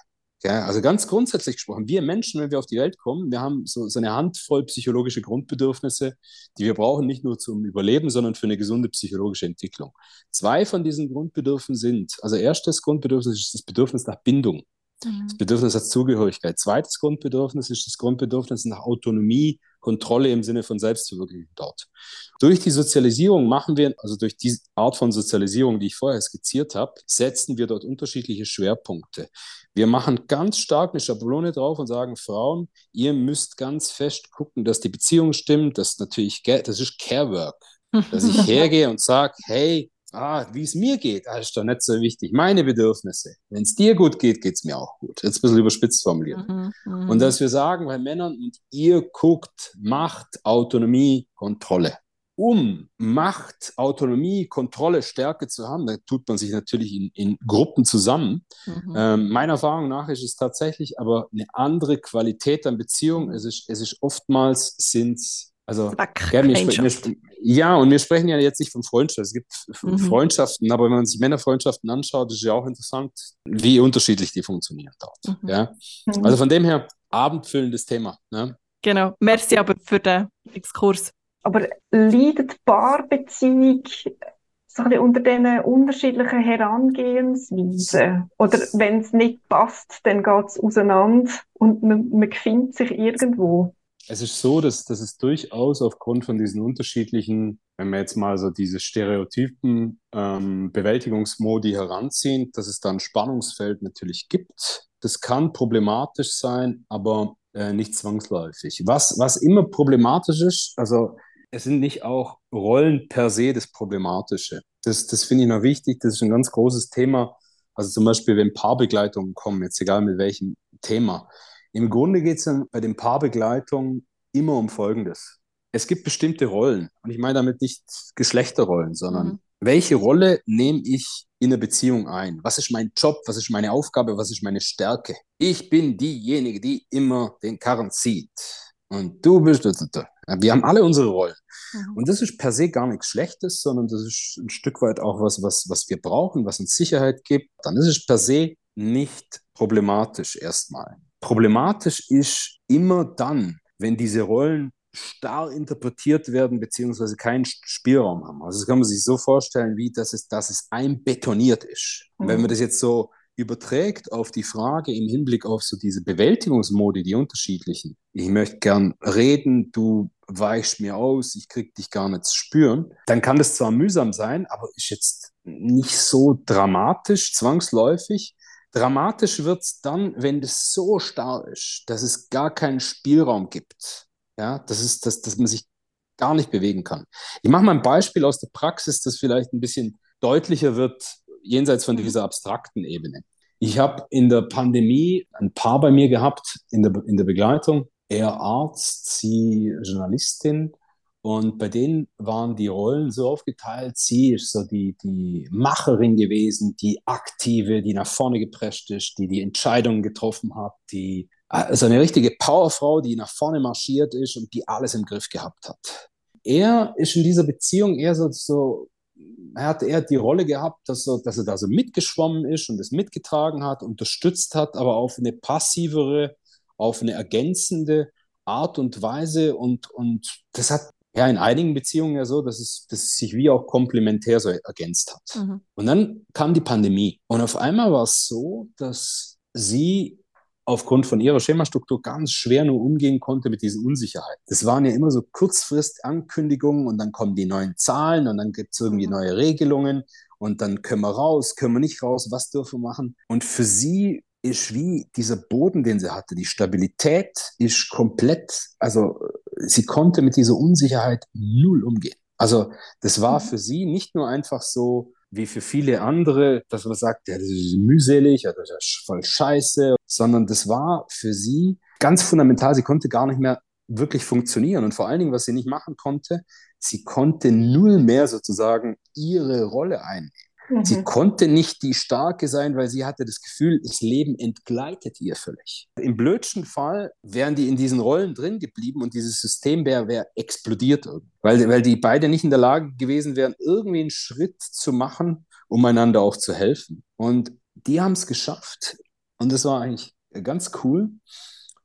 Ja, also ganz grundsätzlich gesprochen, wir Menschen, wenn wir auf die Welt kommen, wir haben so, so eine Handvoll psychologische Grundbedürfnisse, die wir brauchen, nicht nur zum Überleben, sondern für eine gesunde psychologische Entwicklung. Zwei von diesen Grundbedürfnissen sind, also erstes Grundbedürfnis ist das Bedürfnis nach Bindung. Mhm. Das Bedürfnis nach Zugehörigkeit. Zweites Grundbedürfnis ist das Grundbedürfnis nach Autonomie, Kontrolle im Sinne von Selbstverwirklichung dort. Durch die Sozialisierung machen wir, also durch diese Art von Sozialisierung, die ich vorher skizziert habe, setzen wir dort unterschiedliche Schwerpunkte. Wir machen ganz stark eine Schablone drauf und sagen, Frauen, ihr müsst ganz fest gucken, dass die Beziehung stimmt. Das ist natürlich, das ist Carework. Dass ich hergehe und sage, hey, ah, wie es mir geht, das ist doch nicht so wichtig. Meine Bedürfnisse. Wenn es dir gut geht, geht es mir auch gut. Jetzt ein bisschen überspitzt formuliert. Mhm, mh. Und dass wir sagen, bei Männern, und ihr guckt Macht, Autonomie, Kontrolle. Um Macht, Autonomie, Kontrolle, Stärke zu haben, da tut man sich natürlich in, in Gruppen zusammen. Mhm. Ähm, meiner Erfahrung nach ist es tatsächlich aber eine andere Qualität an Beziehungen. Es ist, es ist oftmals sind also, gell, wir, wir, ja, und wir sprechen ja jetzt nicht von Freundschaft. Es gibt mhm. Freundschaften, aber wenn man sich Männerfreundschaften anschaut, ist ja auch interessant, wie unterschiedlich die funktionieren dort. Mhm. Ja? Mhm. Also von dem her, abendfüllendes Thema. Ne? Genau. Merci aber für den Exkurs. Aber leidet Paarbeziehung so ein unter diesen unterschiedlichen Herangehensweisen? Oder wenn es nicht passt, dann geht es auseinander und man, man findet sich irgendwo? Es ist so, dass, dass es durchaus aufgrund von diesen unterschiedlichen, wenn wir jetzt mal so diese Stereotypen ähm, Bewältigungsmodi heranziehen, dass es da ein Spannungsfeld natürlich gibt. Das kann problematisch sein, aber äh, nicht zwangsläufig. Was, was immer problematisch ist, also es sind nicht auch Rollen per se das Problematische. Das, das finde ich noch wichtig, das ist ein ganz großes Thema. Also zum Beispiel, wenn Paarbegleitungen kommen, jetzt egal mit welchem Thema, im Grunde geht es bei den Paarbegleitungen immer um Folgendes. Es gibt bestimmte Rollen und ich meine damit nicht Geschlechterrollen, sondern mhm. welche Rolle nehme ich in der Beziehung ein? Was ist mein Job? Was ist meine Aufgabe? Was ist meine Stärke? Ich bin diejenige, die immer den Karren zieht. Und du bist. Wir haben alle unsere Rollen. Mhm. Und das ist per se gar nichts Schlechtes, sondern das ist ein Stück weit auch was, was, was wir brauchen, was uns Sicherheit gibt. Dann ist es per se nicht problematisch erstmal. Problematisch ist immer dann, wenn diese Rollen starr interpretiert werden, beziehungsweise keinen Spielraum haben. Also das kann man sich so vorstellen, wie dass es, dass es einbetoniert ist. Mhm. Wenn man das jetzt so überträgt auf die Frage im Hinblick auf so diese Bewältigungsmodi, die unterschiedlichen. Ich möchte gern reden, du weichst mir aus, ich krieg dich gar nicht zu spüren. Dann kann das zwar mühsam sein, aber ist jetzt nicht so dramatisch, zwangsläufig. Dramatisch wird es dann, wenn das so starr ist, dass es gar keinen Spielraum gibt. Ja, das ist, dass, dass man sich gar nicht bewegen kann. Ich mache mal ein Beispiel aus der Praxis, das vielleicht ein bisschen deutlicher wird, jenseits von dieser abstrakten Ebene. Ich habe in der Pandemie ein Paar bei mir gehabt in der, in der Begleitung. Er Arzt, sie Journalistin. Und bei denen waren die Rollen so aufgeteilt. Sie ist so die, die Macherin gewesen, die Aktive, die nach vorne geprescht ist, die die Entscheidungen getroffen hat, die also eine richtige Powerfrau, die nach vorne marschiert ist und die alles im Griff gehabt hat. Er ist in dieser Beziehung eher so, so er hat eher die Rolle gehabt, dass er, dass er da so mitgeschwommen ist und es mitgetragen hat, unterstützt hat, aber auf eine passivere, auf eine ergänzende Art und Weise. Und, und das hat ja in einigen Beziehungen ja so, dass es, dass es sich wie auch komplementär so ergänzt hat. Mhm. Und dann kam die Pandemie. Und auf einmal war es so, dass sie aufgrund von ihrer Schemastruktur ganz schwer nur umgehen konnte mit diesen Unsicherheiten. Das waren ja immer so Kurzfrist-Ankündigungen und dann kommen die neuen Zahlen und dann gibt es irgendwie mhm. neue Regelungen und dann können wir raus, können wir nicht raus, was dürfen wir machen. Und für sie ist wie dieser Boden, den sie hatte, die Stabilität ist komplett, also sie konnte mit dieser Unsicherheit null umgehen. Also das war mhm. für sie nicht nur einfach so, wie für viele andere, dass man sagt, ja, das ist mühselig oder das ist voll scheiße, sondern das war für sie ganz fundamental. Sie konnte gar nicht mehr wirklich funktionieren. Und vor allen Dingen, was sie nicht machen konnte, sie konnte null mehr sozusagen ihre Rolle einnehmen. Mhm. Sie konnte nicht die Starke sein, weil sie hatte das Gefühl, das Leben entgleitet ihr völlig. Im blödsten Fall wären die in diesen Rollen drin geblieben und dieses System wäre wär explodiert, weil, weil die beide nicht in der Lage gewesen wären, irgendwie einen Schritt zu machen, um einander auch zu helfen. Und die haben es geschafft. Und das war eigentlich ganz cool,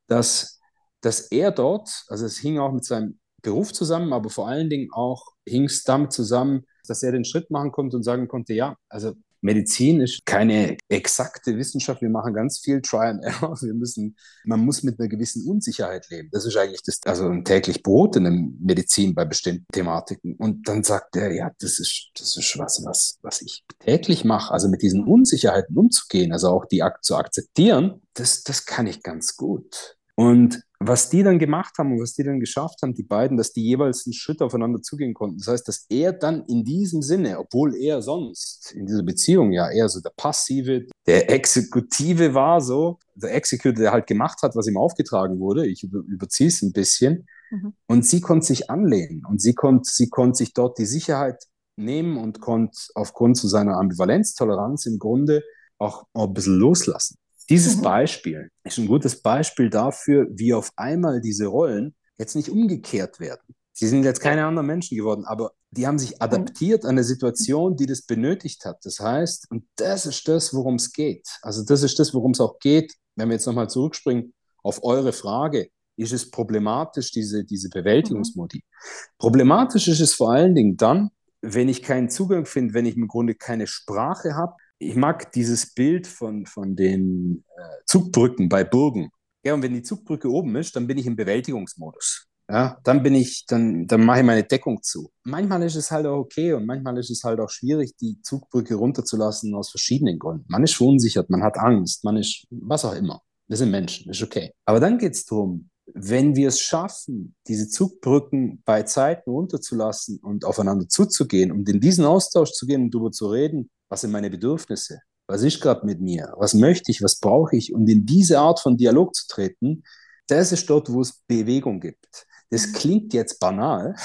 dass, dass er dort, also es hing auch mit seinem Beruf zusammen, aber vor allen Dingen auch hing es damit zusammen, dass er den Schritt machen konnte und sagen konnte, ja, also Medizin ist keine exakte Wissenschaft. Wir machen ganz viel Try and Error. Wir müssen, man muss mit einer gewissen Unsicherheit leben. Das ist eigentlich das, also ein täglich Brot in der Medizin bei bestimmten Thematiken. Und dann sagt er, ja, das ist, das ist was, was, was ich täglich mache. Also mit diesen Unsicherheiten umzugehen, also auch die zu akzeptieren, das, das kann ich ganz gut. Und was die dann gemacht haben und was die dann geschafft haben, die beiden, dass die jeweils einen Schritt aufeinander zugehen konnten. Das heißt, dass er dann in diesem Sinne, obwohl er sonst in dieser Beziehung ja eher so der Passive, der Exekutive war, so, der Executor, der halt gemacht hat, was ihm aufgetragen wurde, ich über, überziehe es ein bisschen, mhm. und sie konnte sich anlehnen und sie konnte, sie konnte sich dort die Sicherheit nehmen und konnte aufgrund zu seiner Ambivalenztoleranz im Grunde auch, auch ein bisschen loslassen. Dieses mhm. Beispiel ist ein gutes Beispiel dafür, wie auf einmal diese Rollen jetzt nicht umgekehrt werden. Sie sind jetzt keine anderen Menschen geworden, aber die haben sich mhm. adaptiert an eine Situation, die das benötigt hat. Das heißt, und das ist das, worum es geht. Also das ist das, worum es auch geht, wenn wir jetzt nochmal zurückspringen auf eure Frage. Ist es problematisch, diese, diese Bewältigungsmodi? Mhm. Problematisch ist es vor allen Dingen dann, wenn ich keinen Zugang finde, wenn ich im Grunde keine Sprache habe, ich mag dieses Bild von, von den äh, Zugbrücken bei Burgen. Ja, und wenn die Zugbrücke oben ist, dann bin ich im Bewältigungsmodus. Ja, dann bin ich, dann, dann mache ich meine Deckung zu. Manchmal ist es halt auch okay und manchmal ist es halt auch schwierig, die Zugbrücke runterzulassen aus verschiedenen Gründen. Man ist verunsichert, man hat Angst, man ist was auch immer. Wir sind Menschen, ist okay. Aber dann geht es darum, wenn wir es schaffen, diese Zugbrücken bei Zeiten runterzulassen und aufeinander zuzugehen und in diesen Austausch zu gehen und darüber zu reden, was sind meine Bedürfnisse, was ist gerade mit mir, was möchte ich, was brauche ich und in diese Art von Dialog zu treten, das ist dort, wo es Bewegung gibt. Das mhm. klingt jetzt banal,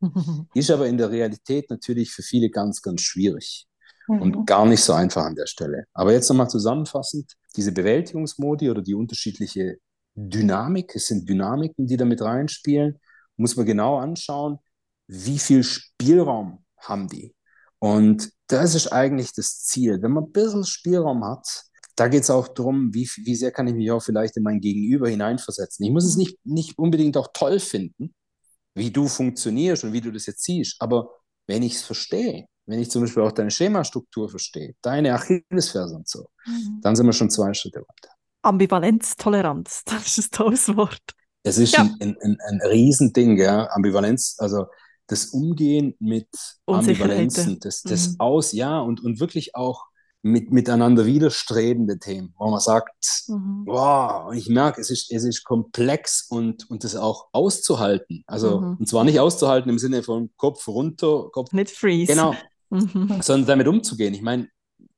ist aber in der Realität natürlich für viele ganz, ganz schwierig und mhm. gar nicht so einfach an der Stelle. Aber jetzt nochmal zusammenfassend, diese Bewältigungsmodi oder die unterschiedliche Dynamik, es sind Dynamiken, die da mit reinspielen, muss man genau anschauen, wie viel Spielraum haben die. Und das ist eigentlich das Ziel. Wenn man ein bisschen Spielraum hat, da geht es auch darum, wie, wie sehr kann ich mich auch vielleicht in mein Gegenüber hineinversetzen. Ich muss es mhm. nicht, nicht unbedingt auch toll finden, wie du funktionierst und wie du das jetzt siehst, aber wenn ich es verstehe, wenn ich zum Beispiel auch deine Schemastruktur verstehe, deine Achillesferse und so, mhm. dann sind wir schon zwei Schritte weiter. Ambivalenztoleranz, das ist ein tolles Wort. Es ist ja. ein, ein, ein Riesending, ja. Ambivalenz, also das Umgehen mit Ambivalenzen, das, das mhm. Aus, ja, und, und wirklich auch mit, miteinander widerstrebende Themen, wo man sagt, mhm. wow, ich merke, es ist, es ist komplex und, und das auch auszuhalten. Also, mhm. und zwar nicht auszuhalten im Sinne von Kopf runter, Kopf. Nicht freeze. Genau, mhm. sondern damit umzugehen. Ich meine,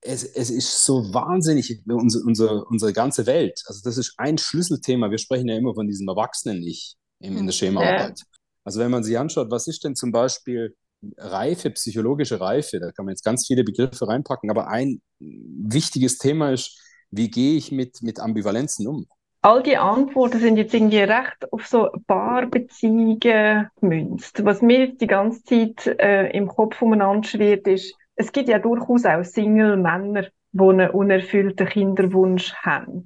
es, es ist so wahnsinnig, unsere, unsere, unsere ganze Welt. Also das ist ein Schlüsselthema. Wir sprechen ja immer von diesem Erwachsenen-Ich in, in der Schemaarbeit. Also wenn man sich anschaut, was ist denn zum Beispiel Reife, psychologische Reife, da kann man jetzt ganz viele Begriffe reinpacken, aber ein wichtiges Thema ist, wie gehe ich mit, mit Ambivalenzen um? All die Antworten sind jetzt irgendwie recht auf so Paarbeziehungen gemünzt. Was mir jetzt die ganze Zeit äh, im Kopf umeinander schwirrt, ist, es gibt ja durchaus auch Single-Männer, die einen unerfüllten Kinderwunsch haben.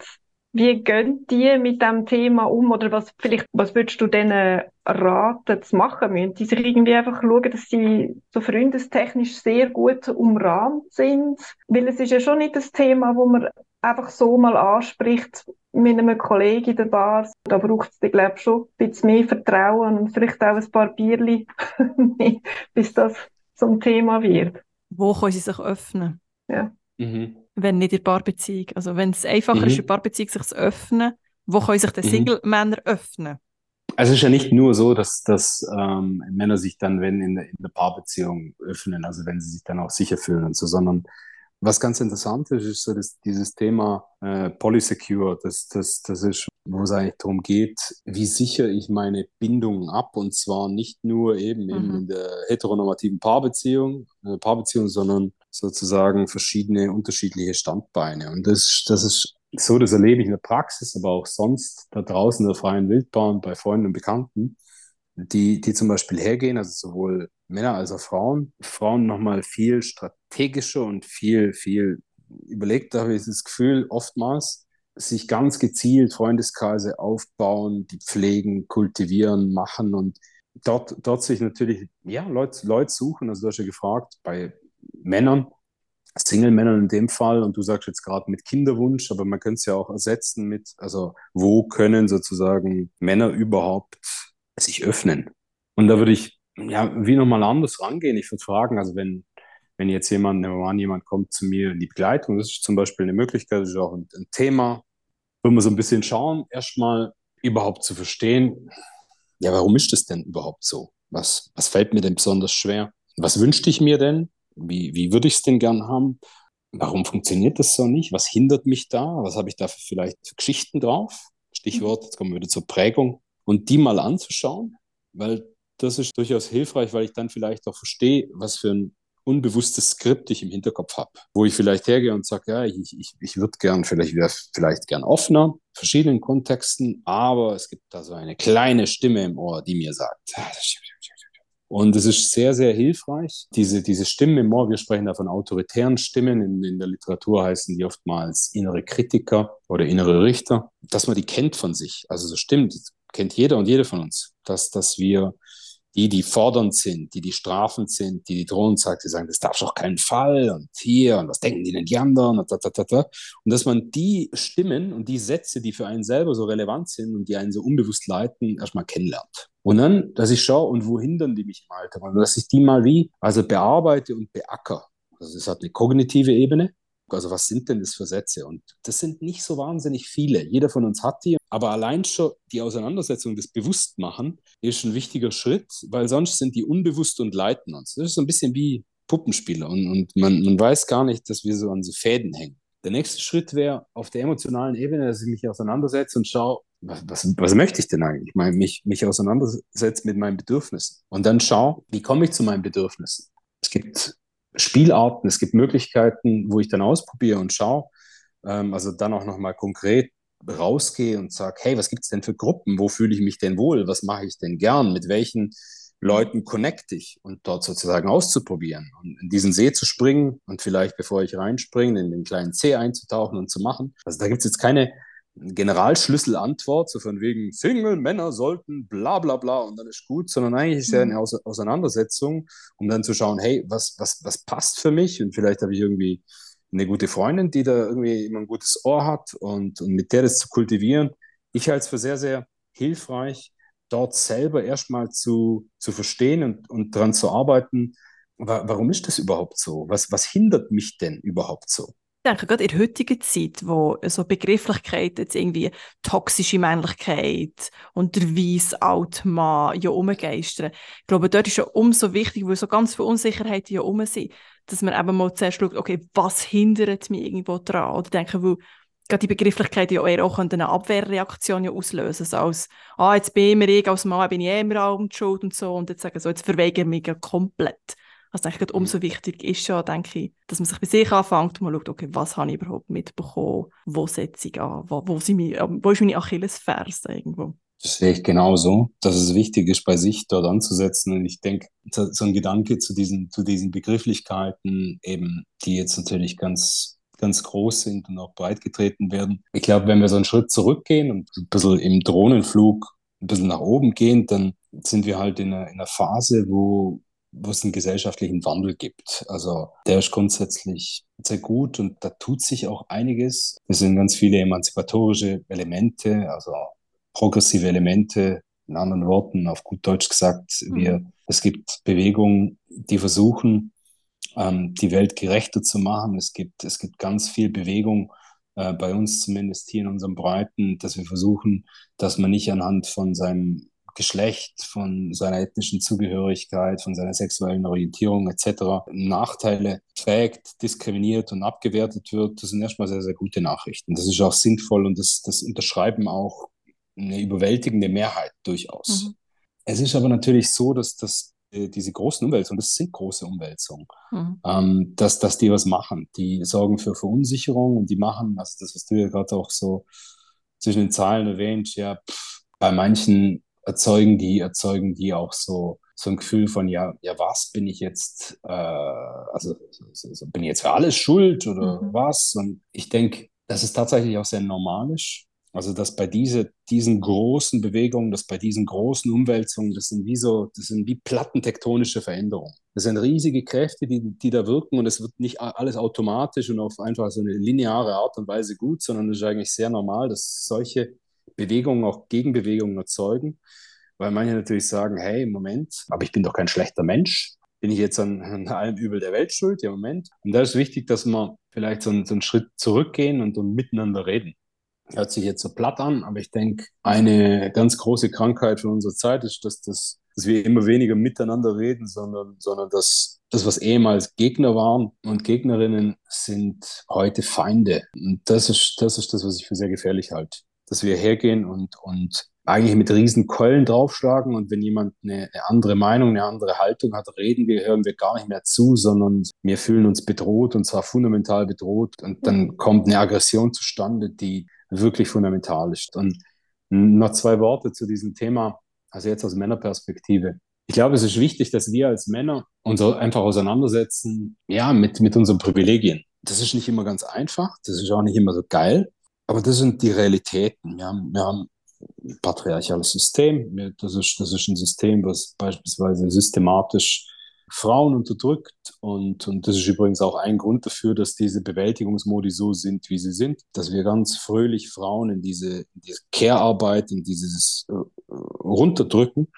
Wie gehen die mit dem Thema um? Oder was, vielleicht, was würdest du denen raten zu machen? Müssen die sich irgendwie einfach schauen, dass sie so freundestechnisch sehr gut umrahmt sind? Weil es ist ja schon nicht das Thema, wo man einfach so mal anspricht mit einem Kollegen in der Bar. Da braucht es, glaube ich, schon ein bisschen mehr Vertrauen und vielleicht auch ein paar Bierli, bis das zum Thema wird. Wo können sie sich öffnen? Ja. Mhm. Wenn nicht in der Paarbeziehung. Also wenn es einfacher mhm. ist, in der Paarbeziehung sich zu öffnen, wo können sich die mhm. Single-Männer öffnen? Also es ist ja nicht nur so, dass, dass ähm, Männer sich dann, wenn in der, in der Paarbeziehung öffnen, also wenn sie sich dann auch sicher fühlen und so, sondern was ganz interessant ist, ist so das, dieses Thema äh, Polysecure. Das, das, das ist, wo es eigentlich darum geht, wie sichere ich meine Bindungen ab und zwar nicht nur eben, mhm. eben in der heteronormativen Paarbeziehung, äh, Paarbeziehung, sondern sozusagen verschiedene unterschiedliche Standbeine. Und das, das ist so, das erlebe ich in der Praxis, aber auch sonst da draußen in der freien Wildbahn bei Freunden und Bekannten, die, die zum Beispiel hergehen, also sowohl Männer als auch Frauen. Frauen nochmal viel strategischer und viel, viel überlegter, habe ich das Gefühl, oftmals, sich ganz gezielt Freundeskreise aufbauen, die pflegen, kultivieren, machen und dort, dort sich natürlich, ja, Leute, Leute suchen. Also du hast ja gefragt, bei Männern, Single-Männern in dem Fall, und du sagst jetzt gerade mit Kinderwunsch, aber man könnte es ja auch ersetzen mit, also wo können sozusagen Männer überhaupt sich öffnen? Und da würde ich ja, wie nochmal anders rangehen. Ich würde fragen, also wenn, wenn jetzt jemand, nehmen wir an, jemand kommt zu mir in die Begleitung, das ist zum Beispiel eine Möglichkeit, das ist auch ein, ein Thema, wo wir so ein bisschen schauen, erstmal überhaupt zu verstehen, ja, warum ist das denn überhaupt so? Was, was fällt mir denn besonders schwer? Was wünschte ich mir denn? Wie, wie würde ich es denn gern haben? Warum funktioniert das so nicht? Was hindert mich da? Was habe ich da für vielleicht für Geschichten drauf? Skriptwort, jetzt kommen wir wieder zur Prägung. Und die mal anzuschauen, weil das ist durchaus hilfreich, weil ich dann vielleicht auch verstehe, was für ein unbewusstes Skript ich im Hinterkopf habe, wo ich vielleicht hergehe und sage, ja, ich, ich, ich würde gern, vielleicht wäre vielleicht gern offener, verschiedenen Kontexten, aber es gibt da so eine kleine Stimme im Ohr, die mir sagt, ah, und es ist sehr, sehr hilfreich, diese, diese Stimmen im Ohr, wir sprechen da von autoritären Stimmen, in, in der Literatur heißen die oftmals innere Kritiker oder innere Richter, dass man die kennt von sich. Also so stimmt, kennt jeder und jede von uns, dass, dass wir die, die fordernd sind, die, die strafend sind, die, die drohend sagt, die sagen, das darf doch keinen Fall und hier und was denken die denn die anderen und, da, da, da, da. und dass man die Stimmen und die Sätze, die für einen selber so relevant sind und die einen so unbewusst leiten, erstmal kennenlernt. Und dann, dass ich schaue, und wo hindern die mich im Alter? Und dass ich die mal wie, also bearbeite und beacker. Also es hat eine kognitive Ebene, also was sind denn das für Sätze? Und das sind nicht so wahnsinnig viele. Jeder von uns hat die. Aber allein schon die Auseinandersetzung, das Bewusstmachen, ist ein wichtiger Schritt, weil sonst sind die unbewusst und leiten uns. Das ist so ein bisschen wie Puppenspieler und, und man, man weiß gar nicht, dass wir so an so Fäden hängen. Der nächste Schritt wäre auf der emotionalen Ebene, dass ich mich auseinandersetze und schaue, was, was, was möchte ich denn eigentlich? Ich meine, mich, mich auseinandersetze mit meinen Bedürfnissen und dann schaue, wie komme ich zu meinen Bedürfnissen? Es gibt Spielarten, es gibt Möglichkeiten, wo ich dann ausprobiere und schaue, ähm, also dann auch nochmal konkret rausgehe und sage, hey, was gibt es denn für Gruppen? Wo fühle ich mich denn wohl? Was mache ich denn gern? Mit welchen Leuten connecte ich? Und dort sozusagen auszuprobieren und in diesen See zu springen und vielleicht, bevor ich reinspringe, in den kleinen See einzutauchen und zu machen. Also da gibt es jetzt keine Generalschlüsselantwort, so von wegen Single-Männer sollten bla bla bla und dann ist gut, sondern eigentlich ist ja eine mhm. Auseinandersetzung, um dann zu schauen, hey, was, was, was passt für mich? Und vielleicht habe ich irgendwie eine gute Freundin, die da irgendwie immer ein gutes Ohr hat und, und mit der das zu kultivieren. Ich halte es für sehr, sehr hilfreich, dort selber erstmal zu, zu verstehen und, und daran zu arbeiten, warum ist das überhaupt so? Was, was hindert mich denn überhaupt so? Ich denke, gerade in der heutigen Zeit, wo so Begrifflichkeiten jetzt irgendwie toxische Männlichkeit und der weiße Altmann ja umgeistern, ich glaube, dort ist ja umso wichtiger, weil so ganz viele Unsicherheiten ja um sind, dass man eben mal zuerst schaut, okay, was hindert mich irgendwo dran? Oder denke, weil gerade die Begrifflichkeit ja eher auch eine Abwehrreaktion ja auslösen so als, ah, jetzt bin ich als Mann, bin ich immer um die Schuld und so und jetzt sagen so, jetzt verweigere ich mich komplett. Also denke ich, umso wichtiger ist ja, denke ich, dass man sich bei sich anfängt und mal schaut, okay, was habe ich überhaupt mitbekommen, wo setze ich an, wo, wo, sind meine, wo ist meine Achillesferse irgendwo. Das sehe ich genauso, dass es wichtig ist, bei sich dort anzusetzen. Und ich denke, so ein Gedanke zu diesen, zu diesen Begrifflichkeiten, eben, die jetzt natürlich ganz, ganz groß sind und auch breit getreten werden. Ich glaube, wenn wir so einen Schritt zurückgehen und ein bisschen im Drohnenflug ein bisschen nach oben gehen, dann sind wir halt in einer, in einer Phase, wo, wo es einen gesellschaftlichen Wandel gibt. Also der ist grundsätzlich sehr gut und da tut sich auch einiges. Es sind ganz viele emanzipatorische Elemente, also progressive Elemente. In anderen Worten, auf gut Deutsch gesagt, mhm. wir, es gibt Bewegungen, die versuchen, ähm, die Welt gerechter zu machen. Es gibt, es gibt ganz viel Bewegung, äh, bei uns zumindest hier in unserem Breiten, dass wir versuchen, dass man nicht anhand von seinem Geschlecht, von seiner ethnischen Zugehörigkeit, von seiner sexuellen Orientierung etc. Nachteile trägt, diskriminiert und abgewertet wird. Das sind erstmal sehr, sehr gute Nachrichten. Das ist auch sinnvoll und das, das unterschreiben auch eine überwältigende Mehrheit durchaus. Mhm. Es ist aber natürlich so, dass, dass äh, diese großen Umwälzungen, das sind große Umwälzungen, mhm. ähm, dass, dass die was machen. Die sorgen für Verunsicherung und die machen, also das, was du ja gerade auch so zwischen den Zahlen erwähnt, ja, pff, bei manchen erzeugen die, erzeugen die auch so, so ein Gefühl von, ja, ja, was bin ich jetzt, äh, also so, so, bin ich jetzt für alles schuld oder mhm. was? Und ich denke, dass es tatsächlich auch sehr normal ist. Also, dass bei diese, diesen großen Bewegungen, dass bei diesen großen Umwälzungen, das sind wie so, das sind wie plattentektonische Veränderungen. Das sind riesige Kräfte, die, die da wirken und es wird nicht alles automatisch und auf einfach so eine lineare Art und Weise gut, sondern es ist eigentlich sehr normal, dass solche Bewegungen auch Gegenbewegungen erzeugen, weil manche natürlich sagen, hey, Moment, aber ich bin doch kein schlechter Mensch. Bin ich jetzt an, an allem Übel der Welt schuld? Ja, Moment. Und da ist wichtig, dass wir vielleicht so einen, so einen Schritt zurückgehen und, und miteinander reden. Hört sich jetzt so platt an, aber ich denke, eine ganz große Krankheit von unserer Zeit ist, dass, das, dass wir immer weniger miteinander reden, sondern, sondern dass das, was ehemals Gegner waren und Gegnerinnen, sind heute Feinde. Und das ist, das ist das, was ich für sehr gefährlich halte. Dass wir hergehen und, und eigentlich mit riesen Keulen draufschlagen und wenn jemand eine, eine, andere Meinung, eine andere Haltung hat, reden wir, hören wir gar nicht mehr zu, sondern wir fühlen uns bedroht und zwar fundamental bedroht und dann kommt eine Aggression zustande, die wirklich fundamental ist. Und noch zwei Worte zu diesem Thema, also jetzt aus Männerperspektive. Ich glaube, es ist wichtig, dass wir als Männer uns einfach auseinandersetzen, ja, mit, mit unseren Privilegien. Das ist nicht immer ganz einfach, das ist auch nicht immer so geil, aber das sind die Realitäten. Wir haben, wir haben ein patriarchales System. Das ist, das ist ein System, was beispielsweise systematisch Frauen unterdrückt. Und, und das ist übrigens auch ein Grund dafür, dass diese Bewältigungsmodi so sind, wie sie sind, dass wir ganz fröhlich Frauen in diese, diese Care-Arbeit, in dieses äh, runterdrücken.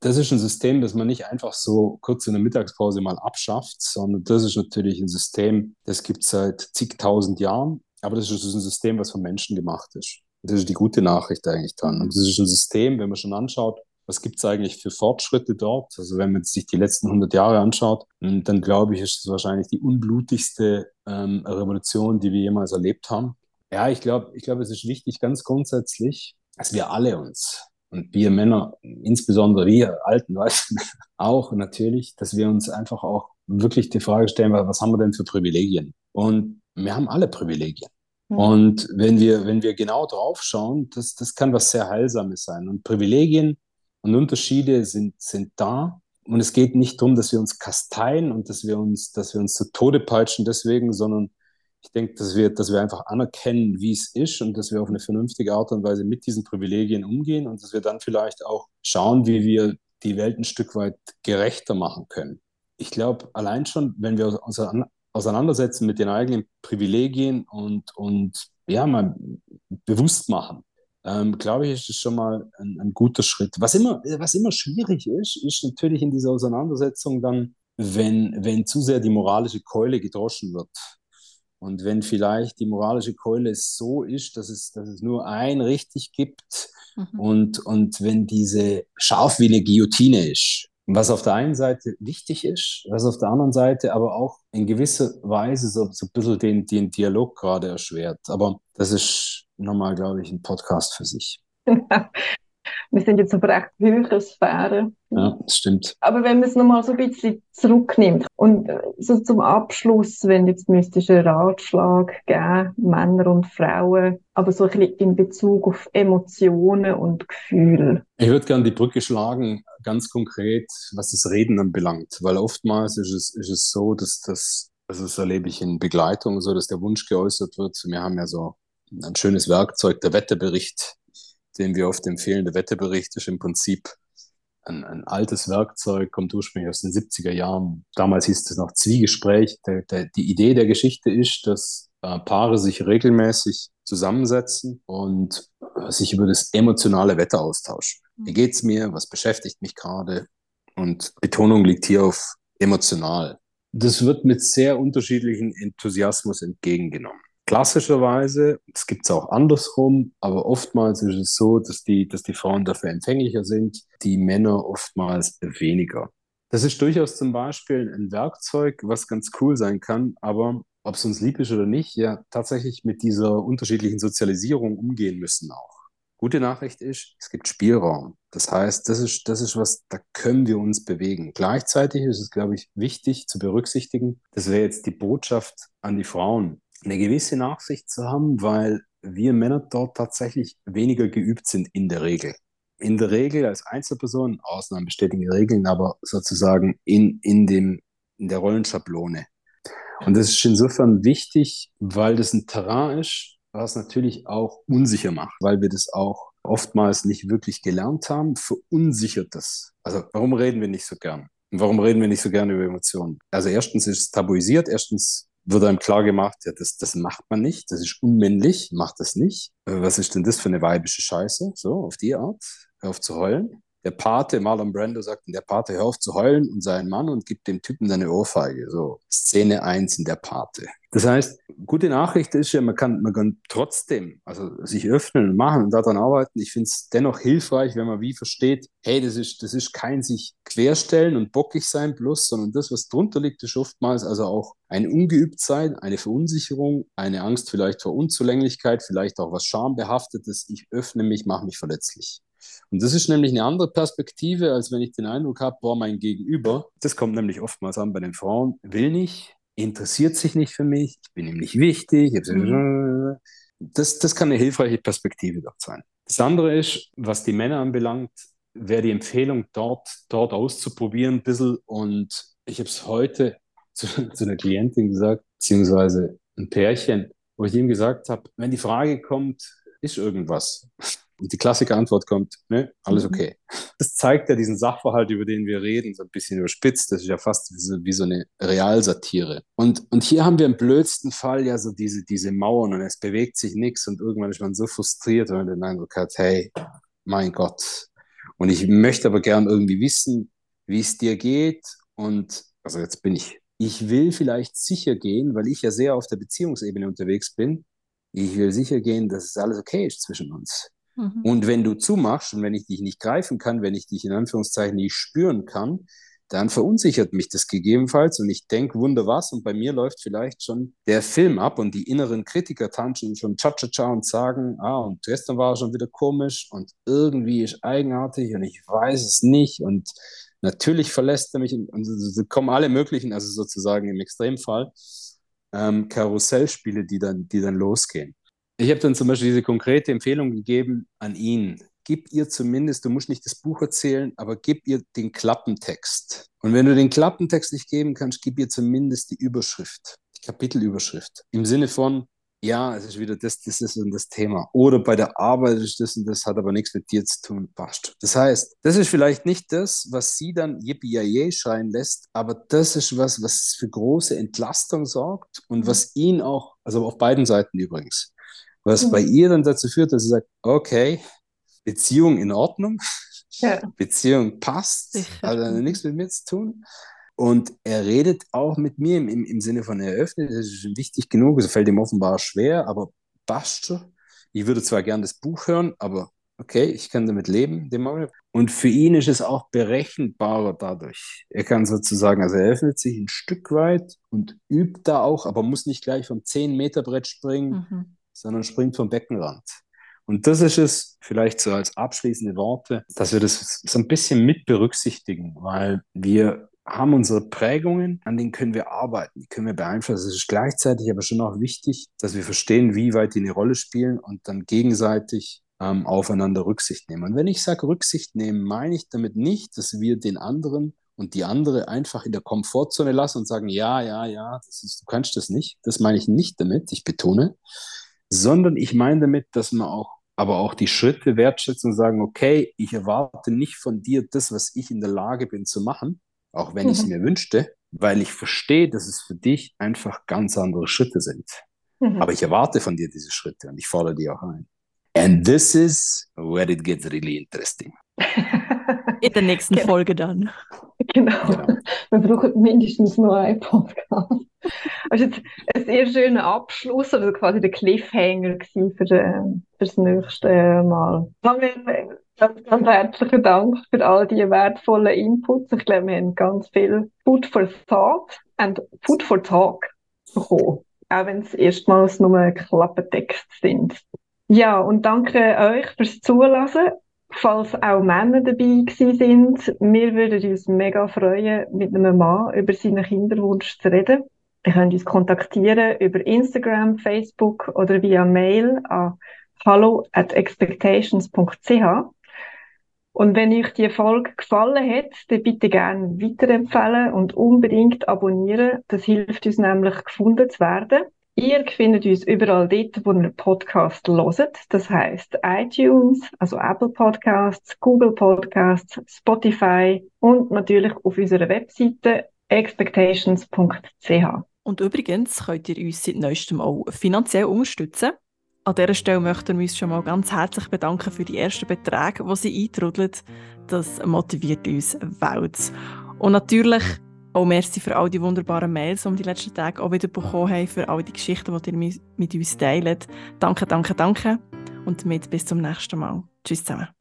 Das ist ein System, das man nicht einfach so kurz in der Mittagspause mal abschafft, sondern das ist natürlich ein System, das gibt es seit zigtausend Jahren. Aber das ist ein System, was von Menschen gemacht ist. Das ist die gute Nachricht eigentlich dran. Und das ist ein System, wenn man schon anschaut, was gibt es eigentlich für Fortschritte dort? Also wenn man sich die letzten 100 Jahre anschaut, dann glaube ich, ist es wahrscheinlich die unblutigste ähm, Revolution, die wir jemals erlebt haben. Ja, ich glaube, ich glaube, es ist wichtig, ganz grundsätzlich, dass wir alle uns und wir Männer, insbesondere wir alten Weißen auch natürlich, dass wir uns einfach auch wirklich die Frage stellen, was haben wir denn für Privilegien? Und wir haben alle Privilegien. Mhm. Und wenn wir, wenn wir genau drauf schauen, das, das kann was sehr Heilsames sein. Und Privilegien und Unterschiede sind, sind da. Und es geht nicht darum, dass wir uns kasteien und dass wir uns, dass wir uns zu Tode peitschen deswegen, sondern ich denke, dass wir, dass wir einfach anerkennen, wie es ist und dass wir auf eine vernünftige Art und Weise mit diesen Privilegien umgehen und dass wir dann vielleicht auch schauen, wie wir die Welt ein Stück weit gerechter machen können. Ich glaube, allein schon, wenn wir uns auseinandersetzen mit den eigenen Privilegien und, und ja, mal bewusst machen, ähm, glaube ich, ist es schon mal ein, ein, guter Schritt. Was immer, was immer schwierig ist, ist natürlich in dieser Auseinandersetzung dann, wenn, wenn zu sehr die moralische Keule gedroschen wird. Und wenn vielleicht die moralische Keule so ist, dass es, dass es nur ein richtig gibt mhm. und, und wenn diese scharf wie eine Guillotine ist, was auf der einen Seite wichtig ist, was auf der anderen Seite aber auch in gewisser Weise so, so ein bisschen den, den Dialog gerade erschwert. Aber das ist nochmal, glaube ich, ein Podcast für sich. wir sind jetzt auf recht höherer Sphäre. Ja, das stimmt. Aber wenn man es nochmal so ein bisschen zurücknimmt und äh, so zum Abschluss, wenn jetzt müsstest einen Ratschlag geben, Männer und Frauen, aber so ein bisschen in Bezug auf Emotionen und Gefühle. Ich würde gerne die Brücke schlagen, ganz konkret, was das Reden anbelangt, weil oftmals ist es, ist es so, dass das, also das erlebe ich in Begleitung so, dass der Wunsch geäußert wird. Wir haben ja so ein schönes Werkzeug, der Wetterbericht, den wir oft empfehlen. Der Wetterbericht ist im Prinzip ein, ein altes Werkzeug, kommt ursprünglich aus den 70er Jahren. Damals hieß es noch Zwiegespräch. Der, der, die Idee der Geschichte ist, dass äh, Paare sich regelmäßig zusammensetzen und äh, sich über das emotionale Wetter austauschen. Wie geht's mir? Was beschäftigt mich gerade? Und Betonung liegt hier auf emotional. Das wird mit sehr unterschiedlichen Enthusiasmus entgegengenommen. Klassischerweise, es gibt es auch andersrum, aber oftmals ist es so, dass die, dass die Frauen dafür empfänglicher sind, die Männer oftmals weniger. Das ist durchaus zum Beispiel ein Werkzeug, was ganz cool sein kann, aber ob es uns lieb ist oder nicht, ja, tatsächlich mit dieser unterschiedlichen Sozialisierung umgehen müssen auch. Gute Nachricht ist, es gibt Spielraum. Das heißt, das ist, das ist was, da können wir uns bewegen. Gleichzeitig ist es, glaube ich, wichtig zu berücksichtigen, das wäre jetzt die Botschaft an die Frauen eine gewisse Nachsicht zu haben, weil wir Männer dort tatsächlich weniger geübt sind in der Regel. In der Regel als Einzelperson, Ausnahmen bestätigen Regeln, aber sozusagen in, in, dem, in der Rollenschablone. Und das ist insofern wichtig, weil das ein Terrain ist, was natürlich auch unsicher macht, weil wir das auch oftmals nicht wirklich gelernt haben, verunsichert das. Also warum reden wir nicht so gern? Und warum reden wir nicht so gerne über Emotionen? Also erstens ist es tabuisiert, erstens wird einem klar gemacht, ja, das, das macht man nicht, das ist unmännlich, macht das nicht. Äh, was ist denn das für eine weibische Scheiße? So, auf die Art, auf zu heulen. Der Pate, Marlon Brando sagt, der Pate, hör auf zu heulen und sei ein Mann und gib dem Typen deine Ohrfeige. So, Szene 1 in der Pate. Das heißt, gute Nachricht ist ja, man kann, man kann trotzdem also sich öffnen und machen und daran arbeiten. Ich finde es dennoch hilfreich, wenn man wie versteht, hey, das ist, das ist kein sich querstellen und bockig sein plus, sondern das, was drunter liegt, ist oftmals also auch ein Ungeübtsein, eine Verunsicherung, eine Angst vielleicht vor Unzulänglichkeit, vielleicht auch was Schambehaftetes. Ich öffne mich, mache mich verletzlich. Und das ist nämlich eine andere Perspektive, als wenn ich den Eindruck habe, boah, mein Gegenüber, das kommt nämlich oftmals an bei den Frauen, will nicht, interessiert sich nicht für mich, ich bin ihm nicht wichtig. Mhm. Das, das kann eine hilfreiche Perspektive dort sein. Das andere ist, was die Männer anbelangt, wäre die Empfehlung, dort, dort auszuprobieren ein bisschen. Und ich habe es heute zu, zu einer Klientin gesagt, beziehungsweise ein Pärchen, wo ich ihm gesagt habe, wenn die Frage kommt, ist irgendwas, und die klassische Antwort kommt, ne, alles mhm. okay. Das zeigt ja diesen Sachverhalt, über den wir reden, so ein bisschen überspitzt. Das ist ja fast wie so, wie so eine Realsatire. Und, und hier haben wir im blödsten Fall ja so diese, diese Mauern und es bewegt sich nichts und irgendwann ist man so frustriert, wenn man den Eindruck hat, hey, mein Gott. Und ich möchte aber gern irgendwie wissen, wie es dir geht. Und also jetzt bin ich, ich will vielleicht sicher gehen, weil ich ja sehr auf der Beziehungsebene unterwegs bin. Ich will sicher gehen, dass es alles okay ist zwischen uns. Mhm. Und wenn du zumachst und wenn ich dich nicht greifen kann, wenn ich dich in Anführungszeichen nicht spüren kann, dann verunsichert mich das gegebenenfalls und ich denke, wunder was, und bei mir läuft vielleicht schon der Film ab und die inneren Kritiker tanzen schon cha-cha-cha und sagen, ah, und gestern war er schon wieder komisch und irgendwie ist eigenartig und ich weiß es nicht und natürlich verlässt er mich und, und kommen alle möglichen, also sozusagen im Extremfall, ähm, Karussellspiele, die dann, die dann losgehen. Ich habe dann zum Beispiel diese konkrete Empfehlung gegeben an ihn. Gib ihr zumindest, du musst nicht das Buch erzählen, aber gib ihr den Klappentext. Und wenn du den Klappentext nicht geben kannst, gib ihr zumindest die Überschrift, die Kapitelüberschrift. Im Sinne von, ja, es ist wieder das, das ist und das Thema. Oder bei der Arbeit ist das und das, hat aber nichts mit dir zu tun, passt. Das heißt, das ist vielleicht nicht das, was sie dann yippie schreien lässt, aber das ist was, was für große Entlastung sorgt und was ihn auch, also auf beiden Seiten übrigens, was mhm. bei ihr dann dazu führt, dass sie sagt, okay, Beziehung in Ordnung, ja. Beziehung passt, hat also nichts mit mir zu tun. Und er redet auch mit mir im, im, im Sinne von eröffnet, das ist wichtig genug, es fällt ihm offenbar schwer, aber passt schon. Ich würde zwar gern das Buch hören, aber okay, ich kann damit leben, dem Moment. Und für ihn ist es auch berechenbarer dadurch. Er kann sozusagen, also er öffnet sich ein Stück weit und übt da auch, aber muss nicht gleich vom 10-Meter-Brett springen, mhm. Sondern springt vom Beckenrand. Und das ist es vielleicht so als abschließende Worte, dass wir das so ein bisschen mit berücksichtigen, weil wir haben unsere Prägungen, an denen können wir arbeiten, die können wir beeinflussen. Es ist gleichzeitig aber schon auch wichtig, dass wir verstehen, wie weit die eine Rolle spielen und dann gegenseitig ähm, aufeinander Rücksicht nehmen. Und wenn ich sage Rücksicht nehmen, meine ich damit nicht, dass wir den anderen und die andere einfach in der Komfortzone lassen und sagen, ja, ja, ja, ist, du kannst das nicht. Das meine ich nicht damit, ich betone, sondern ich meine damit, dass man auch aber auch die Schritte wertschätzen und sagen, okay, ich erwarte nicht von dir das, was ich in der Lage bin zu machen, auch wenn mhm. ich es mir wünschte, weil ich verstehe, dass es für dich einfach ganz andere Schritte sind. Mhm. Aber ich erwarte von dir diese Schritte und ich fordere die auch ein. And this is where it gets really interesting. In der nächsten genau. Folge dann. Genau. genau. Wir brauchen mindestens noch einen Podcast. Das ist jetzt ein sehr schöner Abschluss, oder quasi der Cliffhanger für, für das nächste Mal. Ganz, ganz herzlichen Dank für all die wertvollen Inputs. Ich glaube, wir haben ganz viel Food for Thought und Food for Talk bekommen. Auch wenn es erstmals nur Klappentext sind. Ja, und danke euch fürs Zulassen. Falls auch Männer dabei gewesen sind, wir würden uns mega freuen, mit einem Mann über seinen Kinderwunsch zu reden. Ihr könnt uns kontaktieren über Instagram, Facebook oder via Mail an hallo at expectations.ch. Und wenn euch die Folge gefallen hat, dann bitte gerne weiterempfehlen und unbedingt abonnieren. Das hilft uns nämlich gefunden zu werden. Ihr findet uns überall dort, wo ihr Podcast hört. Das heißt iTunes, also Apple Podcasts, Google Podcasts, Spotify und natürlich auf unserer Webseite expectations.ch. Und übrigens könnt ihr uns seit neuestem auch finanziell unterstützen. An dieser Stelle möchten wir uns schon mal ganz herzlich bedanken für die ersten Beträge, die sie eintrudeln. Das motiviert uns Welt. Und natürlich auch merci für all die wunderbaren Mails, die wir die letzten Tage auch wieder bekommen haben, für all die Geschichten, die ihr mit uns teilt. Danke, danke, danke. Und damit bis zum nächsten Mal. Tschüss zusammen.